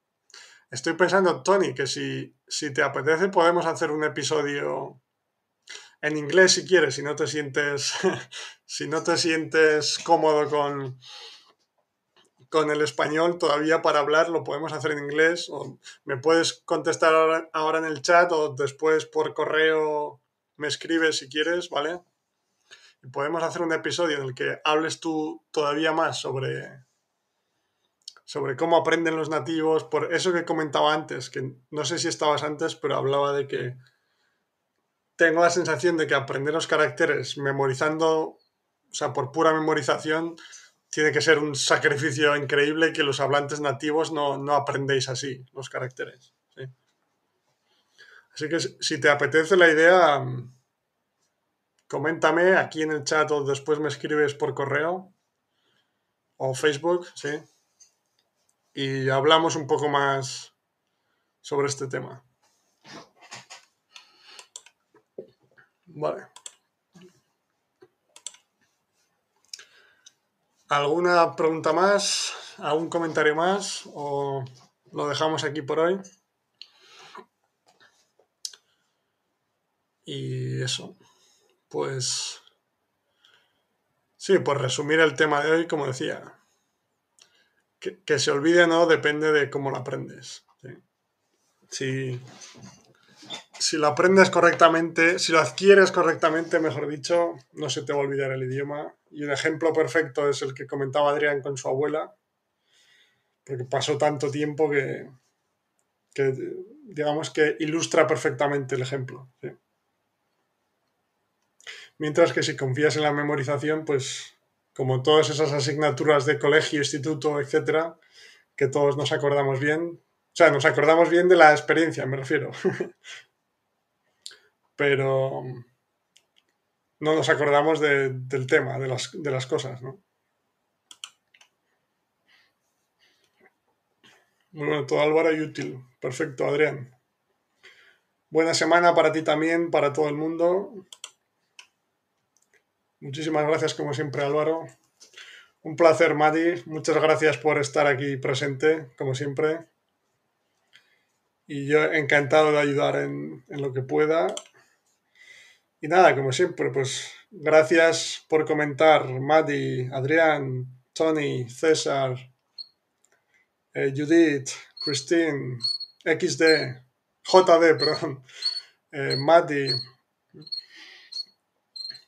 Estoy pensando, Tony, que si, si te apetece podemos hacer un episodio en inglés si quieres, si no te sientes, si no te sientes cómodo con, con el español todavía para hablar, lo podemos hacer en inglés. Me puedes contestar ahora, ahora en el chat o después por correo me escribes si quieres, ¿vale? Y podemos hacer un episodio en el que hables tú todavía más sobre, sobre cómo aprenden los nativos, por eso que comentaba antes, que no sé si estabas antes, pero hablaba de que tengo la sensación de que aprender los caracteres memorizando, o sea, por pura memorización, tiene que ser un sacrificio increíble que los hablantes nativos no, no aprendéis así los caracteres. Así que si te apetece la idea, coméntame aquí en el chat o después me escribes por correo o Facebook, sí. Y hablamos un poco más sobre este tema. Vale. ¿Alguna pregunta más? ¿Algún comentario más? ¿O lo dejamos aquí por hoy? Y eso. Pues... Sí, por resumir el tema de hoy, como decía, que, se olvide o no depende de cómo lo aprendes. Si, si lo aprendes correctamente, si lo adquieres correctamente, mejor dicho, no se te va a olvidar el idioma. Y un ejemplo perfecto es el que comentaba Adrián con su abuela, porque pasó tanto tiempo que, que digamos que ilustra perfectamente el ejemplo. Mientras que si confías en la memorización, pues como todas esas asignaturas de colegio, instituto, etcétera, que todos nos acordamos bien. O sea, nos acordamos bien de la experiencia, me refiero. Pero no nos acordamos del tema, de las, de las cosas, ¿no? Muy bueno, todo Álvaro y útil. Perfecto, Adrián. Buena semana para ti también, para todo el mundo. Muchísimas gracias, como siempre, Álvaro. Un placer, Mati. Muchas gracias por estar aquí presente, como siempre. Y yo encantado de ayudar en, lo que pueda. Y nada, como siempre, pues gracias por comentar, Mati, Adrián, Tony, César, eh, Judith, Christine, XD, JD, perdón, eh, Mati,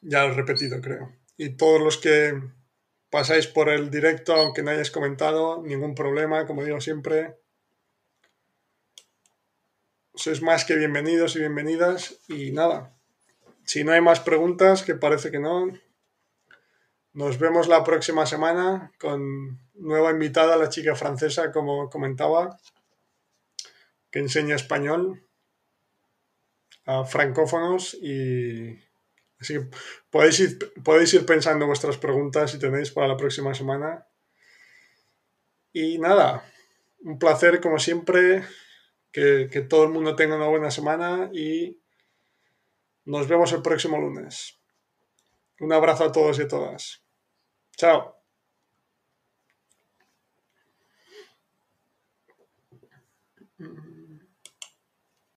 ya lo he repetido, creo. Y todos los que pasáis por el directo, aunque no hayáis comentado, ningún problema, como digo siempre. Sois más que bienvenidos y bienvenidas. Y nada, si no hay más preguntas, que parece que no, nos vemos la próxima semana con nueva invitada, la chica francesa, como comentaba, que enseña español a francófonos y Así que podéis ir, podéis ir pensando vuestras preguntas si tenéis para la próxima semana. Y nada, un placer como siempre, que, que todo el mundo tenga una buena semana y nos vemos el próximo lunes. Un abrazo a todos y a todas. Chao.